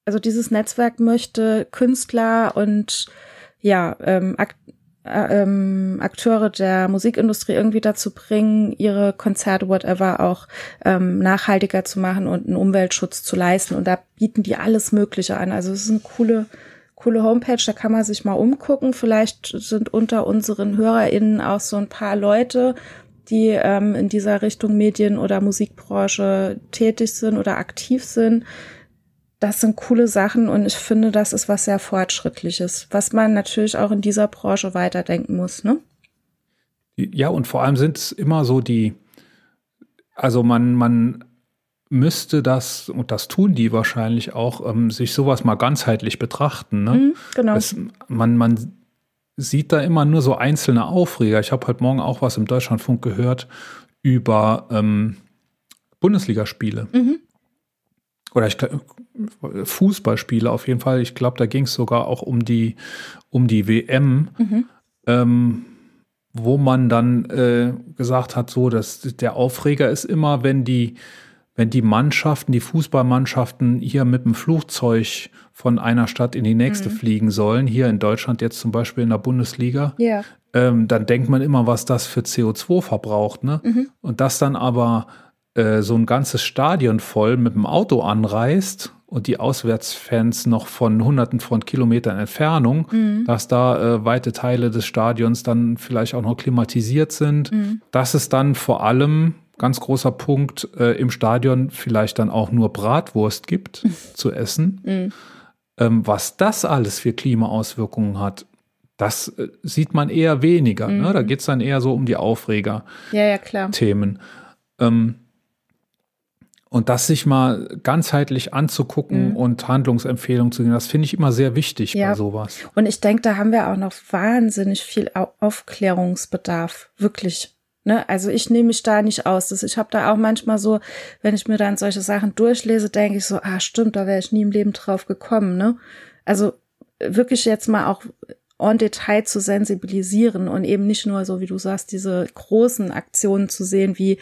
also dieses Netzwerk möchte Künstler und ja, ähm, äh, ähm, Akteure der Musikindustrie irgendwie dazu bringen, ihre Konzerte, whatever, auch ähm, nachhaltiger zu machen und einen Umweltschutz zu leisten. Und da bieten die alles Mögliche an. Also es ist eine coole, coole Homepage, da kann man sich mal umgucken. Vielleicht sind unter unseren HörerInnen auch so ein paar Leute, die ähm, in dieser Richtung Medien- oder Musikbranche tätig sind oder aktiv sind. Das sind coole Sachen und ich finde, das ist was sehr Fortschrittliches, was man natürlich auch in dieser Branche weiterdenken muss, ne?
Ja, und vor allem sind es immer so die, also man, man müsste das, und das tun die wahrscheinlich auch, ähm, sich sowas mal ganzheitlich betrachten. Ne? Mhm, genau. Es, man, man sieht da immer nur so einzelne Aufreger. Ich habe heute Morgen auch was im Deutschlandfunk gehört über ähm, Bundesligaspiele. Mhm. Oder ich Fußballspiele auf jeden Fall. Ich glaube, da ging es sogar auch um die, um die WM, mhm. ähm, wo man dann äh, gesagt hat, so, dass der Aufreger ist immer, wenn die wenn die Mannschaften, die Fußballmannschaften hier mit dem Flugzeug von einer Stadt in die nächste mhm. fliegen sollen, hier in Deutschland jetzt zum Beispiel in der Bundesliga,
ja.
ähm, dann denkt man immer, was das für CO2 verbraucht. Ne? Mhm. Und dass dann aber äh, so ein ganzes Stadion voll mit dem Auto anreist und die Auswärtsfans noch von hunderten von Kilometern Entfernung, mhm. dass da äh, weite Teile des Stadions dann vielleicht auch noch klimatisiert sind, mhm. dass es dann vor allem ganz großer Punkt äh, im Stadion vielleicht dann auch nur Bratwurst gibt zu essen. Mhm. Ähm, was das alles für Klimaauswirkungen hat, das äh, sieht man eher weniger. Ne? Da mhm. geht es dann eher so um die Aufreger-Themen. Ja, ja, ähm, und das sich mal ganzheitlich anzugucken mhm. und Handlungsempfehlungen zu geben, das finde ich immer sehr wichtig ja. bei sowas.
Und ich denke, da haben wir auch noch wahnsinnig viel Aufklärungsbedarf. Wirklich. Ne? Also ich nehme mich da nicht aus. Das, ich habe da auch manchmal so, wenn ich mir dann solche Sachen durchlese, denke ich so, ah stimmt, da wäre ich nie im Leben drauf gekommen. Ne? Also wirklich jetzt mal auch en Detail zu sensibilisieren und eben nicht nur so, wie du sagst, diese großen Aktionen zu sehen, wie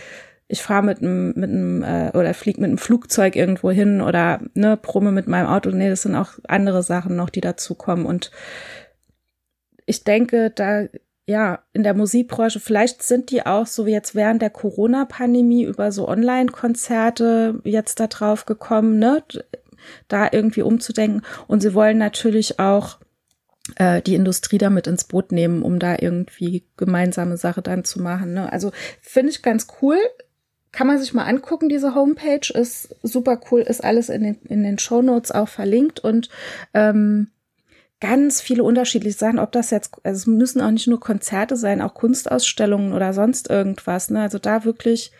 ich fahre mit einem mit einem äh, oder flieg mit einem Flugzeug irgendwo hin oder ne brumme mit meinem Auto. Nee, das sind auch andere Sachen noch, die dazukommen und ich denke, da ja, in der Musikbranche, vielleicht sind die auch so jetzt während der Corona-Pandemie über so Online-Konzerte jetzt da drauf gekommen, ne, da irgendwie umzudenken. Und sie wollen natürlich auch äh, die Industrie damit ins Boot nehmen, um da irgendwie gemeinsame Sache dann zu machen. Ne? Also finde ich ganz cool. Kann man sich mal angucken, diese Homepage ist super cool, ist alles in den, in den Show Notes auch verlinkt und ähm, ganz viele unterschiedliche Sachen, ob das jetzt, also es müssen auch nicht nur Konzerte sein, auch Kunstausstellungen oder sonst irgendwas. Ne? Also da wirklich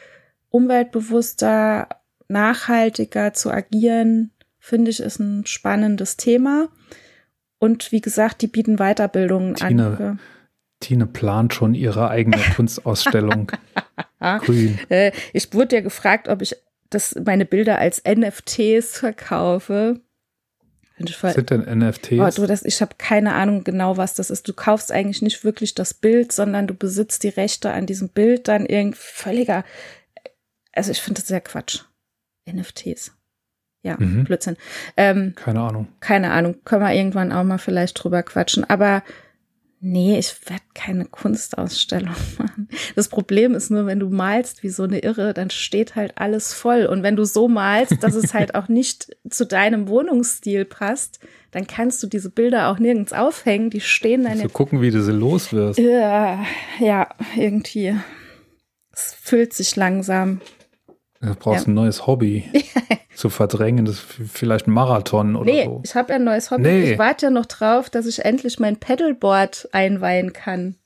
umweltbewusster, nachhaltiger zu agieren, finde ich, ist ein spannendes Thema. Und wie gesagt, die bieten Weiterbildungen
Tine,
an.
Tine plant schon ihre eigene Kunstausstellung. Grün.
Äh, ich wurde ja gefragt, ob ich das, meine Bilder als NFTs verkaufe.
Was sind denn NFTs?
Oh, du, das, ich habe keine Ahnung genau, was das ist. Du kaufst eigentlich nicht wirklich das Bild, sondern du besitzt die Rechte an diesem Bild dann irgendwie völliger. Also ich finde das sehr Quatsch. NFTs. Ja, mhm. Blödsinn. Ähm,
keine Ahnung.
Keine Ahnung. Können wir irgendwann auch mal vielleicht drüber quatschen. Aber nee, ich werde keine Kunstausstellung machen. Das Problem ist nur, wenn du malst wie so eine Irre, dann steht halt alles voll. Und wenn du so malst, dass es halt auch nicht zu deinem Wohnungsstil passt, dann kannst du diese Bilder auch nirgends aufhängen. Die stehen dann.
So gucken, wie du sie los wirst.
Ja, ja, irgendwie. Es füllt sich langsam.
Du brauchst ja. ein neues Hobby zu verdrängen. Das ist vielleicht ein Marathon oder
nee,
so.
ich habe ein neues Hobby. Nee. Ich warte ja noch drauf, dass ich endlich mein Pedalboard einweihen kann.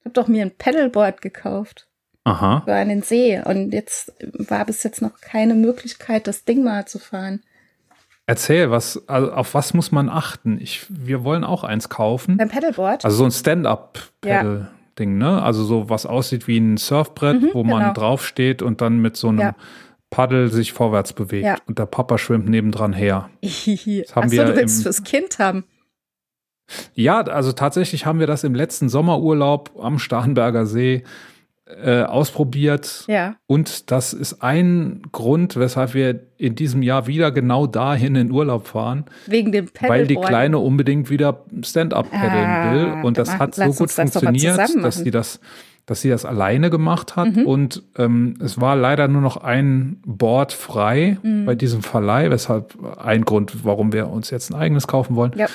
Ich habe doch mir ein Pedalboard gekauft.
Aha.
Für einen See. Und jetzt war bis jetzt noch keine Möglichkeit, das Ding mal zu fahren.
Erzähl, was, also auf was muss man achten? Ich, wir wollen auch eins kaufen.
Beim Pedalboard?
Also so ein Stand-up-Pedal. Ja. Ding, ne? Also so was aussieht wie ein Surfbrett, mhm, wo man genau. draufsteht und dann mit so einem ja. Paddel sich vorwärts bewegt. Ja. Und der Papa schwimmt nebendran her.
Das haben Achso, wir du willst im, fürs Kind haben.
Ja, also tatsächlich haben wir das im letzten Sommerurlaub am Starnberger See äh, ausprobiert.
Ja.
Und das ist ein Grund, weshalb wir in diesem Jahr wieder genau dahin in Urlaub fahren.
Wegen dem Pedalboard.
Weil die Kleine unbedingt wieder Stand-up paddeln ah, will. Und das hat so gut funktioniert, das dass sie das dass sie das alleine gemacht hat mhm. und ähm, es war leider nur noch ein Board frei mhm. bei diesem Verleih, weshalb ein Grund, warum wir uns jetzt ein eigenes kaufen wollen.
Ja.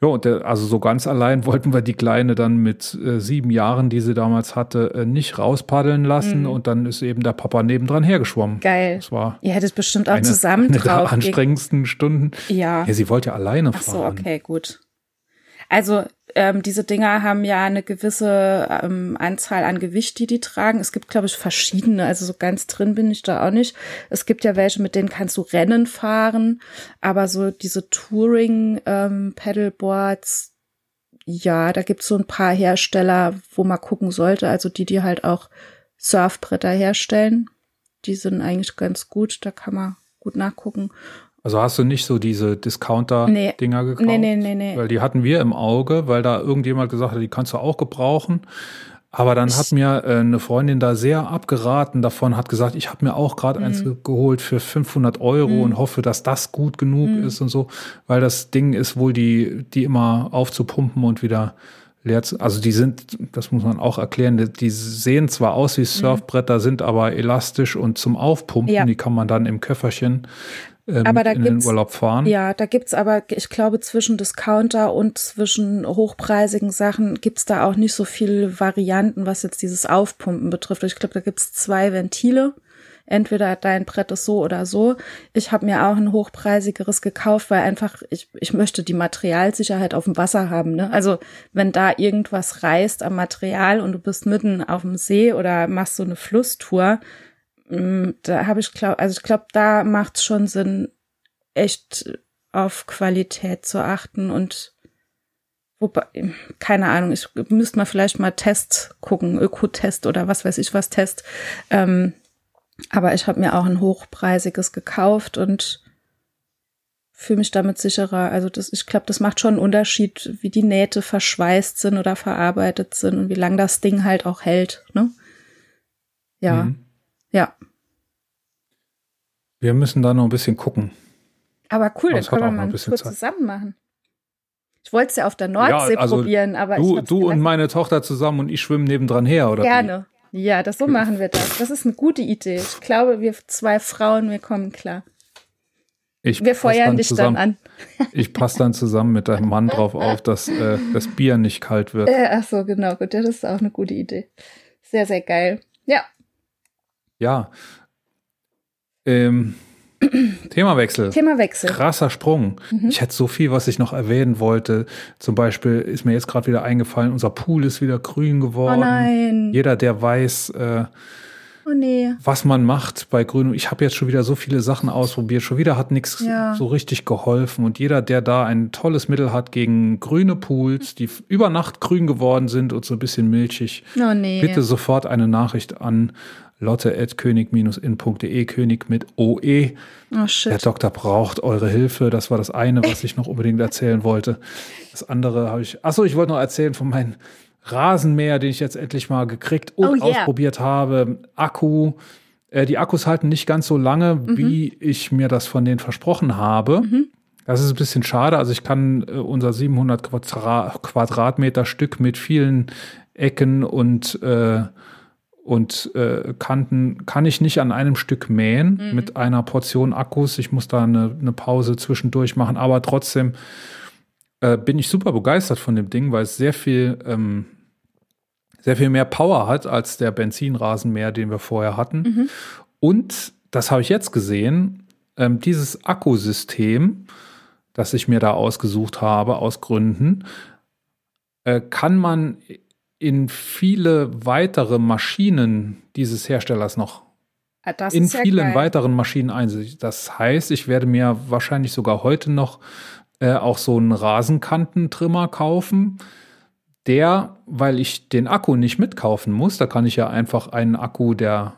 Ja, und der, also so ganz allein wollten wir die Kleine dann mit äh, sieben Jahren, die sie damals hatte, äh, nicht rauspaddeln lassen. Mhm. Und dann ist eben der Papa nebendran hergeschwommen.
Geil.
Das war
Ihr hättet bestimmt auch eine, zusammen
eine
drauf.
der anstrengendsten Stunden.
Ja.
Ja, sie wollte ja alleine
Ach
fahren.
so, okay, gut. Also ähm, diese Dinger haben ja eine gewisse ähm, Anzahl an Gewicht, die die tragen. Es gibt, glaube ich, verschiedene. Also so ganz drin bin ich da auch nicht. Es gibt ja welche, mit denen kannst du Rennen fahren. Aber so diese Touring-Pedalboards, ähm, ja, da gibt's so ein paar Hersteller, wo man gucken sollte. Also die, die halt auch Surfbretter herstellen. Die sind eigentlich ganz gut. Da kann man gut nachgucken.
Also hast du nicht so diese Discounter-Dinger
nee.
gekauft?
Nee, nee, nee, nee.
Weil die hatten wir im Auge, weil da irgendjemand gesagt hat, die kannst du auch gebrauchen. Aber dann hat mir äh, eine Freundin da sehr abgeraten davon, hat gesagt, ich habe mir auch gerade mhm. eins geholt für 500 Euro mhm. und hoffe, dass das gut genug mhm. ist und so, weil das Ding ist wohl die, die immer aufzupumpen und wieder leer zu, also die sind, das muss man auch erklären, die sehen zwar aus wie mhm. Surfbretter, sind aber elastisch und zum Aufpumpen, ja. die kann man dann im Köfferchen äh, aber da in den Urlaub fahren.
Ja, da gibt's aber, ich glaube, zwischen Discounter und zwischen hochpreisigen Sachen gibt's da auch nicht so viele Varianten, was jetzt dieses Aufpumpen betrifft. Ich glaube, da gibt's zwei Ventile. Entweder dein Brett ist so oder so. Ich habe mir auch ein hochpreisigeres gekauft, weil einfach ich, ich möchte die Materialsicherheit auf dem Wasser haben. Ne? Also wenn da irgendwas reißt am Material und du bist mitten auf dem See oder machst so eine Flusstour, da habe ich glaube, also ich glaube, da macht es schon Sinn, echt auf Qualität zu achten und wobei, keine Ahnung, ich müsste mal vielleicht mal Test gucken, Ökotest oder was weiß ich was Test. Ähm, aber ich habe mir auch ein hochpreisiges gekauft und fühle mich damit sicherer. Also das, ich glaube, das macht schon einen Unterschied, wie die Nähte verschweißt sind oder verarbeitet sind und wie lang das Ding halt auch hält. Ne? Ja. Mhm. Ja.
Wir müssen da noch ein bisschen gucken.
Aber cool,
Aber
dann können wir mal Tour
Zeit.
zusammen machen. Ich wollte es ja auf der Nordsee
Ja, also
probieren, aber
Du, du und meine Tochter zusammen und ich schwimmen nebendran her, oder? wie?
Gerne. Ja, das so machen wir das. Das ist eine gute Idee. Ich glaube, wir zwei Frauen, wir kommen klar.
Ich
Wir feuern
dann
dich
zusammen,
dann an.
Ich passe dann zusammen mit deinem Mann drauf auf, dass äh, das Bier nicht kalt wird.
Äh, ach so, genau, gut. Das ist auch eine gute Idee. Sehr, sehr geil. Ja.
Ja. Ähm, Themawechsel.
Themawechsel.
Krasser Sprung.
Mhm.
Ich hätte so viel, was ich noch erwähnen wollte. Zum Beispiel ist mir jetzt gerade wieder eingefallen, unser Pool ist wieder grün
Oh
geworden.
nein.
Jeder, der weiß, äh,
Oh nee.
was man macht bei Grün. Ich habe jetzt schon wieder so viele Sachen ausprobiert. Schon wieder hat nichts
Ja.
so richtig geholfen. Und jeder, der da ein tolles Mittel hat gegen grüne Pools, die über Nacht grün geworden sind und so ein bisschen milchig,
Oh nee.
bitte sofort eine Nachricht an lotte.könig-in.de, König mit OE.
Oh
Der
shit.
Doktor braucht eure Hilfe. Das war das eine, was ich noch unbedingt erzählen wollte. Das andere habe ich. Achso, ich wollte noch erzählen von meinem Rasenmäher, den ich jetzt endlich mal gekriegt und
Oh yeah.
ausprobiert habe. Akku. Äh, die Akkus halten nicht ganz so lange,
Mhm.
wie ich mir das von denen versprochen habe. Das ist ein bisschen schade. Also ich kann äh, unser 700 Quadra Quadratmeter Stück mit vielen Ecken und äh, und äh, Kanten kann ich nicht an einem Stück mähen
Mhm.
mit einer Portion Akkus. Ich muss da eine, eine Pause zwischendurch machen, aber trotzdem äh, bin ich super begeistert von dem Ding, weil es sehr viel, ähm, sehr viel mehr Power hat als der Benzinrasenmäher, den wir vorher hatten.
Mhm.
Und das habe ich jetzt gesehen, ähm, dieses Akkusystem, das ich mir da ausgesucht habe aus Gründen, äh, kann man in viele weitere Maschinen dieses Herstellers noch
Ah, das
in vielen
geil.
weiteren Maschinen einsetzen. Das heißt, ich werde mir wahrscheinlich sogar heute noch äh, auch so einen Rasenkantentrimmer kaufen, der, weil ich den Akku nicht mitkaufen muss, da kann ich ja einfach einen Akku, der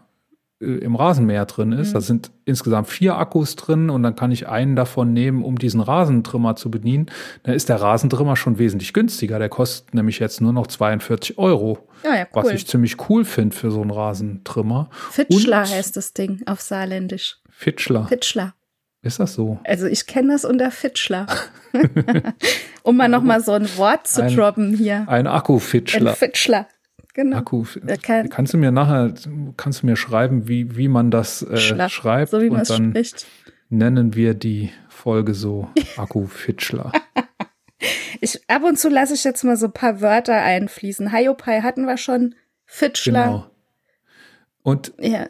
im Rasenmäher drin ist.
Mhm.
Da sind insgesamt vier Akkus drin und dann kann ich einen davon nehmen, um diesen Rasentrimmer zu bedienen. Dann ist der Rasentrimmer schon wesentlich günstiger. Der kostet nämlich jetzt nur noch 42 Euro,
Ja, ja,
was
cool.
ich ziemlich cool finde für so einen Rasentrimmer.
Fitschler
und-
heißt das Ding auf Saarländisch.
Fitschler.
Fitschler.
Ist das so?
Also ich kenne das unter Fitschler. um mal noch mal so ein Wort zu
Ein-
droppen hier.
Ein
Ein
Akkufitschler.
Fitschler. Genau.
Akku.
Kann-
Kannst du mir nachher, kannst du mir schreiben, wie, wie man das äh, schreibt?
so wie man
und
es
dann
spricht.
nennen wir die Folge so Akkufitschler.
Ich, ab und zu lasse ich jetzt mal so ein paar Wörter einfließen. Hiopai hatten wir schon. Fitschler.
genau. Und
Ja.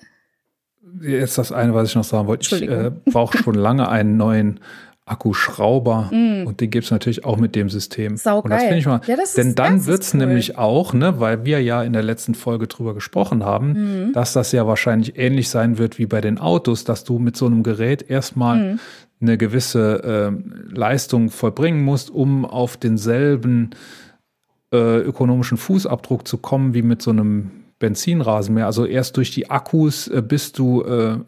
jetzt das eine, was ich noch sagen wollte. Ich äh, brauche schon lange einen neuen Akkuschrauber und den gibt es natürlich auch mit dem System.
Mm. Saugeil.
Und das finde ich mal,
Ja, das ist-
denn dann
das ist
wird es
cool.
nämlich auch, ne, weil wir ja in der letzten Folge drüber gesprochen haben,
Mhm.
dass das ja wahrscheinlich ähnlich sein wird wie bei den Autos, dass du mit so einem Gerät erstmal
Mhm.
eine gewisse ähm, Leistung vollbringen musst, um auf denselben äh, ökonomischen Fußabdruck zu kommen wie mit so einem Benzinrasenmäher. Also erst durch die Akkus äh, bist du äh, äh,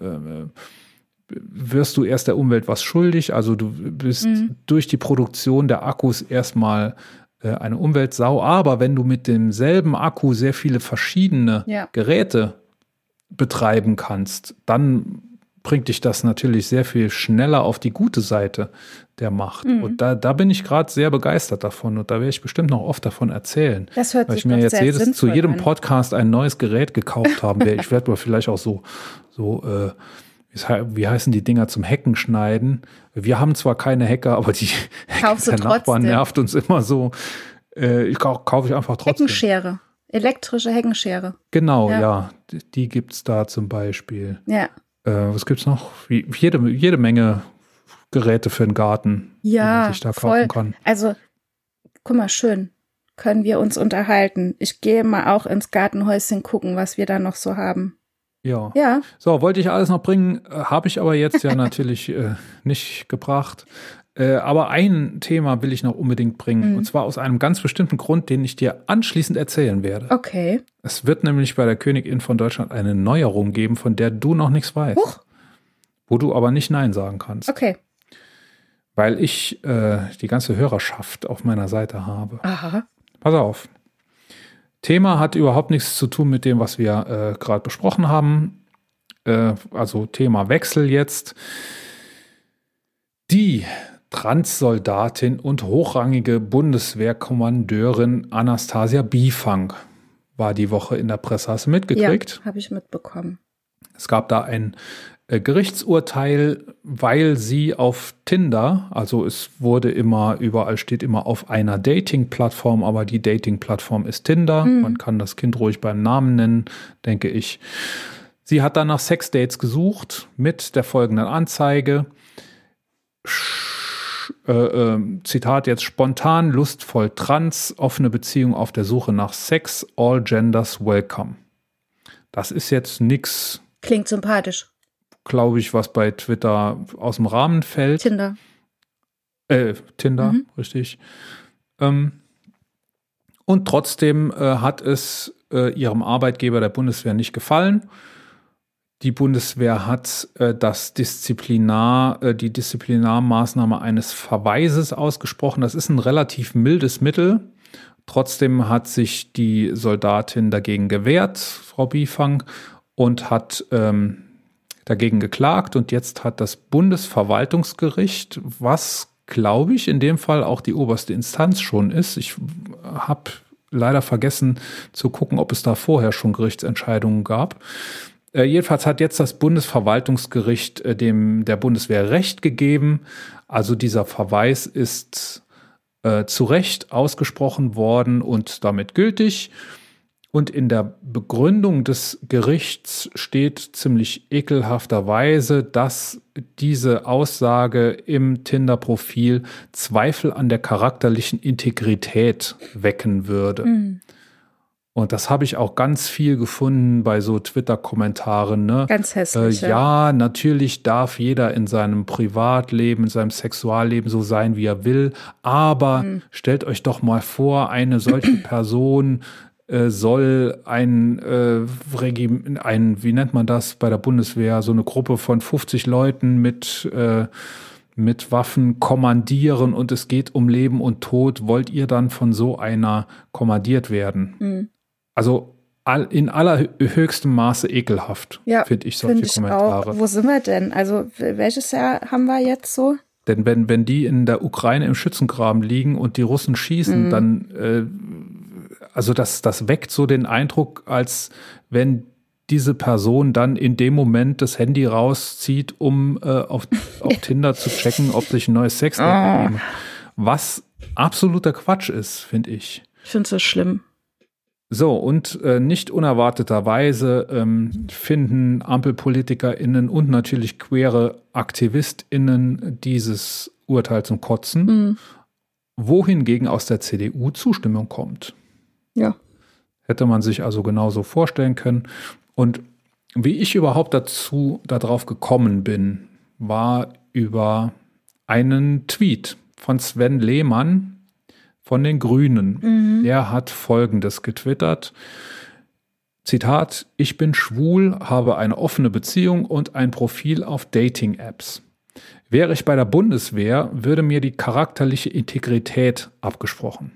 wirst du erst der Umwelt was schuldig. Also du bist
Mhm.
durch die Produktion der Akkus erstmal äh, eine Umweltsau. Aber wenn du mit demselben Akku sehr viele verschiedene
Ja.
Geräte betreiben kannst, dann bringt dich das natürlich sehr viel schneller auf die gute Seite der Macht.
Mhm.
Und da, da bin ich gerade sehr begeistert davon und da werde ich bestimmt noch oft davon erzählen.
Das hört
Weil
sich
ich mir jetzt jedes, zu jedem
an.
Podcast ein neues Gerät gekauft haben werde. Ich werde aber vielleicht auch so, so äh, wie hei- wie heißen die Dinger zum Hecken schneiden? Wir haben zwar keine Hacker, aber die
Kaufst
der Nachbar
trotzdem.
nervt uns immer so. Äh, ich kau- kaufe ich einfach trotzdem.
Heckenschere. Elektrische Heckenschere.
Genau,
Ja.
ja. Die, die gibt es da zum Beispiel.
Ja.
Äh, was gibt's noch? Wie, jede, jede Menge Geräte für den Garten, die
Ja,
man sich da
voll.
kaufen kann.
Also, guck mal, schön. Können wir uns unterhalten. Ich gehe mal auch ins Gartenhäuschen gucken, was wir da noch so haben.
Ja.
Ja,
So, wollte ich alles noch bringen, äh, habe ich aber jetzt ja natürlich äh, nicht gebracht. Äh, aber ein Thema will ich noch unbedingt bringen.
Mhm.
Und zwar aus einem ganz bestimmten Grund, den ich dir anschließend erzählen werde.
okay.
Es wird nämlich bei der Königin von Deutschland eine Neuerung geben, von der du noch nichts weißt.
Huch.
Wo du aber nicht Nein sagen kannst.
Okay.
Weil ich äh, die ganze Hörerschaft auf meiner Seite habe.
Aha.
Pass auf. Thema hat überhaupt nichts zu tun mit dem, was wir äh, gerade besprochen haben. äh, also Thema Wechsel jetzt. Die Transsoldatin und hochrangige Bundeswehrkommandeurin Anastasia Bifang war die Woche in der Presse. Hast du mitgekriegt?
Ja, habe ich mitbekommen.
Es gab da ein Gerichtsurteil, weil sie auf Tinder, also es wurde immer, überall steht immer auf einer Dating-Plattform, aber die Dating-Plattform ist Tinder. Mhm. Man kann das Kind ruhig beim Namen nennen, denke ich. Sie hat dann nach Sexdates gesucht mit der folgenden Anzeige. Äh, äh, Zitat jetzt spontan, lustvoll, trans, offene Beziehung auf der Suche nach Sex, all genders welcome. Das ist jetzt nix.
Klingt sympathisch.
Glaube ich, was bei Twitter aus dem Rahmen fällt.
Tinder.
Äh, Tinder, mhm. richtig. Ähm, und trotzdem äh, hat es äh, ihrem Arbeitgeber der Bundeswehr nicht gefallen die Bundeswehr hat äh, das Disziplinar, äh, die Disziplinarmaßnahme eines Verweises ausgesprochen. Das ist ein relativ mildes Mittel. Trotzdem hat sich die Soldatin dagegen gewehrt, Frau Bifang, und hat ähm, dagegen geklagt. Und jetzt hat das Bundesverwaltungsgericht, was glaube ich in dem Fall auch die oberste Instanz schon ist. Ich habe leider vergessen zu gucken, ob es da vorher schon Gerichtsentscheidungen gab. Äh, jedenfalls hat jetzt das Bundesverwaltungsgericht äh, dem der Bundeswehr Recht gegeben. Also dieser Verweis ist äh, zu Recht ausgesprochen worden und damit gültig. Und in der Begründung des Gerichts steht ziemlich ekelhafterweise, dass diese Aussage im Tinder-Profil Zweifel an der charakterlichen Integrität wecken würde. Mhm. Und das habe ich auch ganz viel gefunden bei so Twitter-Kommentaren. Ne?
Ganz hässlich.
Äh, ja, natürlich darf jeder in seinem Privatleben, in seinem Sexualleben so sein, wie er will. Aber mhm. stellt euch doch mal vor, eine solche Person äh, soll ein äh, Regime, ein, wie nennt man das bei der Bundeswehr, so eine Gruppe von 50 Leuten mit äh, mit Waffen kommandieren und es geht um Leben und Tod, wollt ihr dann von so einer kommandiert werden? Mhm. Also all, in allerhöchstem Maße ekelhaft, ja, finde ich solche find ich Kommentare.
Auch. Wo sind wir denn? Also welches Jahr haben wir jetzt so?
Denn wenn, wenn die in der Ukraine im Schützengraben liegen und die Russen schießen, mhm. dann, äh, also das, das weckt so den Eindruck, als wenn diese Person dann in dem Moment das Handy rauszieht, um äh, auf, auf Tinder zu checken, ob sich ein neues Sex oh. Was absoluter Quatsch ist, finde ich.
Ich finde es so schlimm.
So, und äh, nicht unerwarteterweise ähm, finden AmpelpolitikerInnen und natürlich queere AktivistInnen dieses Urteil zum Kotzen, mhm. wohingegen aus der CDU Zustimmung kommt.
Ja.
Hätte man sich also genauso vorstellen können. Und wie ich überhaupt dazu, darauf gekommen bin, war über einen Tweet von Sven Lehmann, von den Grünen. Mhm. Der hat Folgendes getwittert. Zitat, ich bin schwul, habe eine offene Beziehung und ein Profil auf Dating-Apps. Wäre ich bei der Bundeswehr, würde mir die charakterliche Integrität abgesprochen.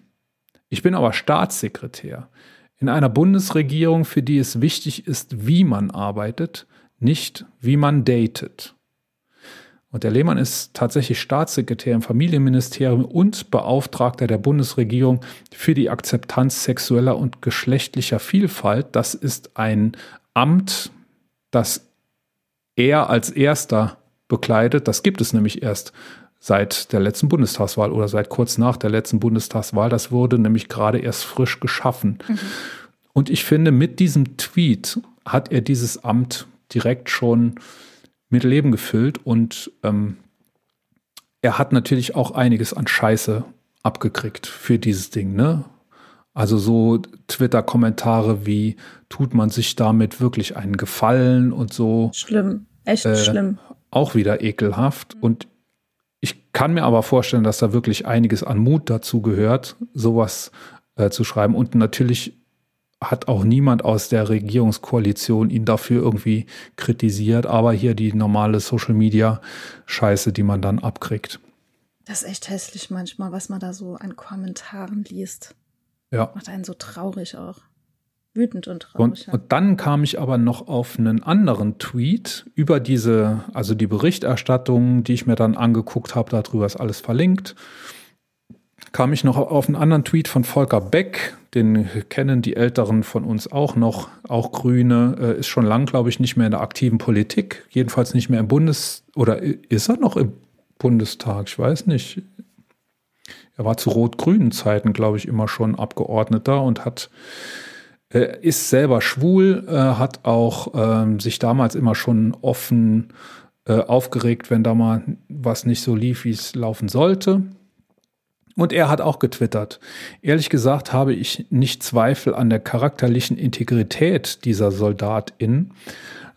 Ich bin aber Staatssekretär in einer Bundesregierung, für die es wichtig ist, wie man arbeitet, nicht wie man datet. Und der Lehmann ist tatsächlich Staatssekretär im Familienministerium und Beauftragter der Bundesregierung für die Akzeptanz sexueller und geschlechtlicher Vielfalt. Das ist ein Amt, das er als erster bekleidet. Das gibt es nämlich erst seit der letzten Bundestagswahl oder seit kurz nach der letzten Bundestagswahl. Das wurde nämlich gerade erst frisch geschaffen. Mhm. Und ich finde, mit diesem Tweet hat er dieses Amt direkt schon mit Leben gefüllt und ähm, er hat natürlich auch einiges an Scheiße abgekriegt für dieses Ding, ne? Also so Twitter-Kommentare wie, tut man sich damit wirklich einen Gefallen und so.
Schlimm, echt äh, schlimm.
Auch wieder ekelhaft. Und ich kann mir aber vorstellen, dass da wirklich einiges an Mut dazu gehört, sowas äh, zu schreiben. Und natürlich hat auch niemand aus der Regierungskoalition ihn dafür irgendwie kritisiert, aber hier die normale Social Media Scheiße, die man dann abkriegt.
Das ist echt hässlich manchmal, was man da so an Kommentaren liest.
Ja.
Macht einen so traurig auch. Wütend und
Und,
traurig. ja.
und dann kam ich aber noch auf einen anderen Tweet über diese, also die Berichterstattung, die ich mir dann angeguckt habe, darüber ist alles verlinkt. Kam ich noch auf einen anderen Tweet von Volker Beck, den kennen die Älteren von uns auch noch, auch Grüne, äh, ist schon lang, glaube ich, nicht mehr in der aktiven Politik, jedenfalls nicht mehr im Bundes- oder ist er noch im Bundestag? Ich weiß nicht. Er war zu rot-grünen Zeiten, glaube ich, immer schon Abgeordneter und hat ist selber schwul, äh, hat auch ähm, sich damals immer schon offen äh, aufgeregt, wenn da mal was nicht so lief, wie es laufen sollte. Und er hat auch getwittert. Ehrlich gesagt habe ich nicht Zweifel an der charakterlichen Integrität dieser SoldatInnen,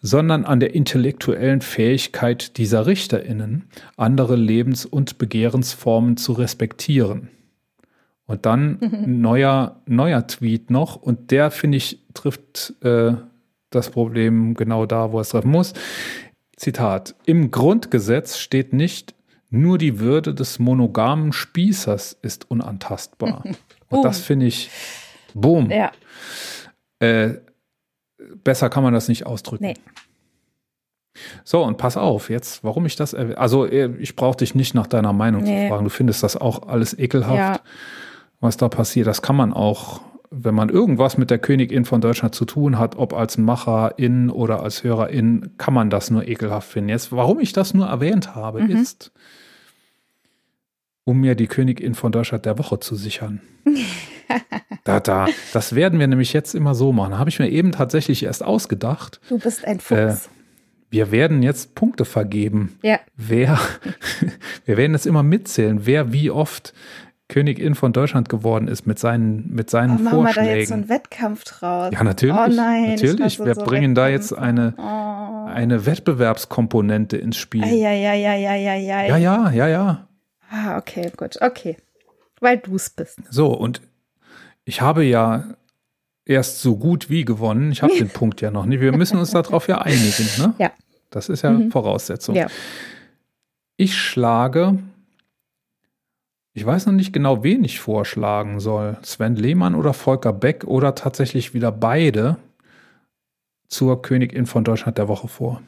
sondern an der intellektuellen Fähigkeit dieser RichterInnen, andere Lebens- und Begehrensformen zu respektieren. Und dann ein neuer, neuer Tweet noch, und der, finde ich, trifft äh, das Problem genau da, wo es treffen muss. Zitat: Im Grundgesetz steht nicht, nur die Würde des monogamen Spießers ist unantastbar. Und das finde ich, boom.
Ja,
Äh, besser kann man das nicht ausdrücken.
Nee.
So, und pass auf, jetzt, warum ich das erwähne. Also, äh, ich brauche dich nicht nach deiner Meinung
Nee.
zu fragen. Du findest das auch alles ekelhaft,
Ja.
Was da passiert. Das kann man auch, wenn man irgendwas mit der Königin von Deutschland zu tun hat, ob als Macherin oder als Hörerin, kann man das nur ekelhaft finden. Jetzt, warum ich das nur erwähnt habe,
Mhm.
ist, um mir die Königin von Deutschland der Woche zu sichern. da, da. Das werden wir nämlich jetzt immer so machen. Habe ich mir eben tatsächlich erst ausgedacht.
du bist ein Fuchs.
Wir werden jetzt Punkte vergeben.
ja,
Wer, wir werden jetzt immer mitzählen, wer wie oft Königin von Deutschland geworden ist mit seinen, mit seinen
oh, machen wir da jetzt so
Vorschlägen.
einen Wettkampf draus.
Ja, natürlich.
Oh nein, ich
natürlich. Wir
so
bringen da jetzt eine,
Oh.
eine Wettbewerbskomponente ins Spiel.
Eieieiei.
Ja, ja, ja, ja.
Ah, okay, gut, okay. Weil du es bist.
So, und ich habe ja erst so gut wie gewonnen. Ich habe den Punkt ja noch nicht. Wir müssen uns darauf ja einigen. Ne?
Ja.
Das ist ja
Mhm.
Voraussetzung.
Ja.
Ich schlage, ich weiß noch nicht genau, wen ich vorschlagen soll. Sven Lehmann oder Volker Beck oder tatsächlich wieder beide zur Königin von Deutschland der Woche vor.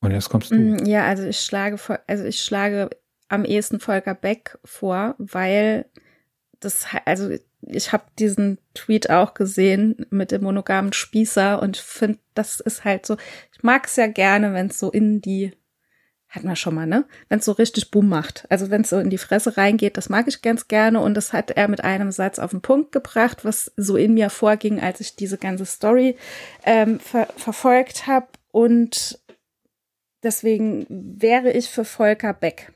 Und jetzt kommst du.
Mm, Ja, also ich schlage also ich schlage am ehesten Volker Beck vor, weil das, also ich habe diesen Tweet auch gesehen mit dem monogamen Spießer und finde, das ist halt so, ich mag es ja gerne, wenn es so in die, hat man schon mal, ne? Wenn es so richtig Boom macht. Also wenn es so in die Fresse reingeht, das mag ich ganz gerne und das hat er mit einem Satz auf den Punkt gebracht, was so in mir vorging, als ich diese ganze Story ähm, ver verfolgt habe und Deswegen wäre ich für Volker Beck.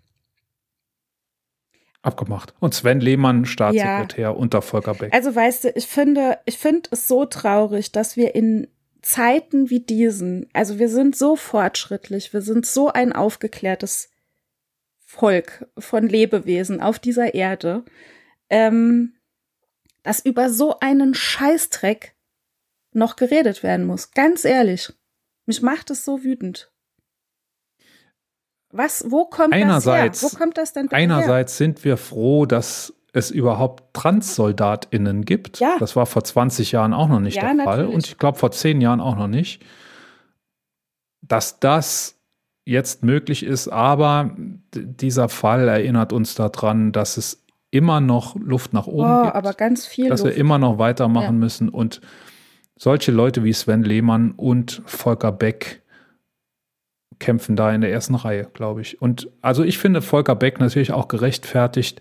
Abgemacht. Und Sven Lehmann, Staatssekretär unter Volker Beck.
Also weißt du, ich finde, ich finde es so traurig, dass wir in Zeiten wie diesen, also wir sind so fortschrittlich, wir sind so ein aufgeklärtes Volk von Lebewesen auf dieser Erde, ähm, dass über so einen Scheißdreck noch geredet werden muss. Ganz ehrlich. Mich macht es so wütend. Was, wo kommt
Einerseits-
das her? Wo kommt das denn bitte her?
Einerseits sind wir froh, dass es überhaupt TranssoldatInnen gibt.
Ja.
Das war vor 20 Jahren auch noch nicht
Ja,
der Fall.
natürlich.
Und ich glaube vor 10 Jahren auch noch nicht. Dass das jetzt möglich ist, aber dieser Fall erinnert uns daran, dass es immer noch Luft nach oben
Oh,
gibt.
aber ganz viel
dass
Luft.
wir immer noch weitermachen
Ja.
müssen und solche Leute wie Sven Lehmann und Volker Beck kämpfen da in der ersten Reihe, glaube ich. Und also ich finde Volker Beck natürlich auch gerechtfertigt,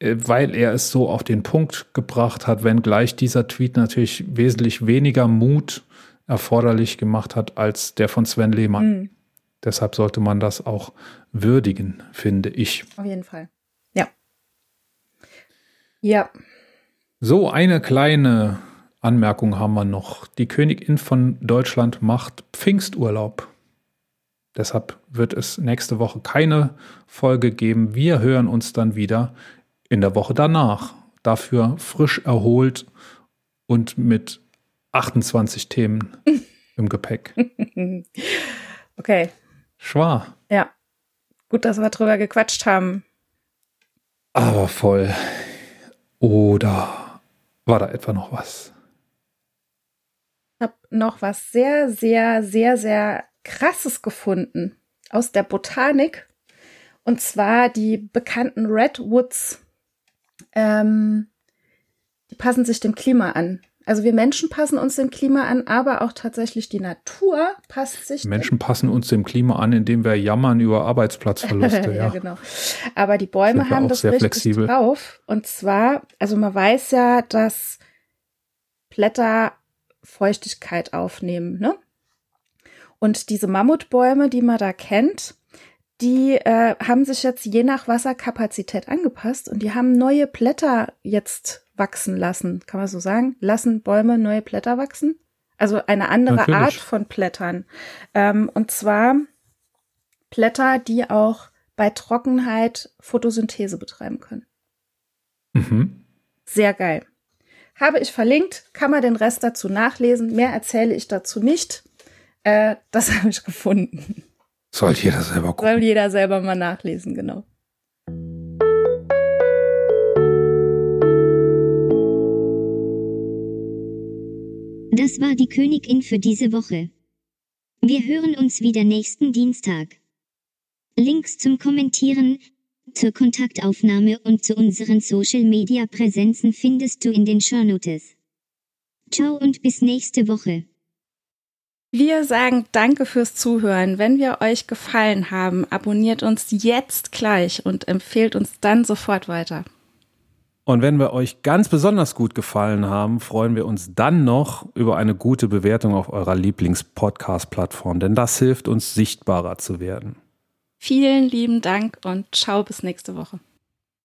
weil er es so auf den Punkt gebracht hat, wenngleich dieser Tweet natürlich wesentlich weniger Mut erforderlich gemacht hat als der von Sven Lehmann.
Mhm,
Deshalb sollte man das auch würdigen, finde ich.
auf jeden Fall. Ja. Ja.
So, eine kleine Anmerkung haben wir noch. Die Königin von Deutschland macht Pfingsturlaub. Deshalb wird es nächste Woche keine Folge geben. Wir hören uns dann wieder in der Woche danach. Dafür frisch erholt und mit 28 Themen im Gepäck.
Okay.
Schwar,
Ja. Gut, dass wir drüber gequatscht haben.
aber voll. Oder War da etwa noch was?
Ich habe noch was sehr, sehr, sehr, sehr krasses gefunden aus der Botanik. Und zwar die bekannten Redwoods. Ähm, die passen sich dem Klima an. Also wir Menschen passen uns dem Klima an, aber auch tatsächlich die Natur passt sich.
Menschen passen uns dem Klima an, indem wir jammern über Arbeitsplatzverluste. ja,
ja, genau. Aber die Bäume haben das richtig flexibel. drauf. Und zwar, also man weiß ja, dass Blätter Feuchtigkeit aufnehmen, ne? Und diese Mammutbäume, die man da kennt, die äh, haben sich jetzt je nach Wasserkapazität angepasst und die haben neue Blätter jetzt wachsen lassen. Kann man so sagen? Lassen Bäume neue Blätter wachsen? Also eine andere Natürlich. Art von Blättern. Ähm, und zwar Blätter, die auch bei Trockenheit Photosynthese betreiben können. Mhm. Sehr geil. Habe ich verlinkt, kann man den Rest dazu nachlesen. Mehr erzähle ich dazu nicht. Äh, das habe ich gefunden.
Soll jeder selber gucken.
Soll jeder selber mal nachlesen, genau.
Das war die Königin für diese Woche. Wir hören uns wieder nächsten Dienstag. Links zum Kommentieren, zur Kontaktaufnahme und zu unseren Social Media Präsenzen findest du in den Shownotes. Ciao und bis nächste Woche.
Wir sagen Danke fürs Zuhören. Wenn wir euch gefallen haben, abonniert uns jetzt gleich und empfehlt uns dann sofort weiter.
Und wenn wir euch ganz besonders gut gefallen haben, freuen wir uns dann noch über eine gute Bewertung auf eurer Lieblings-Podcast-Plattform, denn das hilft uns sichtbarer zu werden.
Vielen lieben Dank und ciao bis nächste Woche.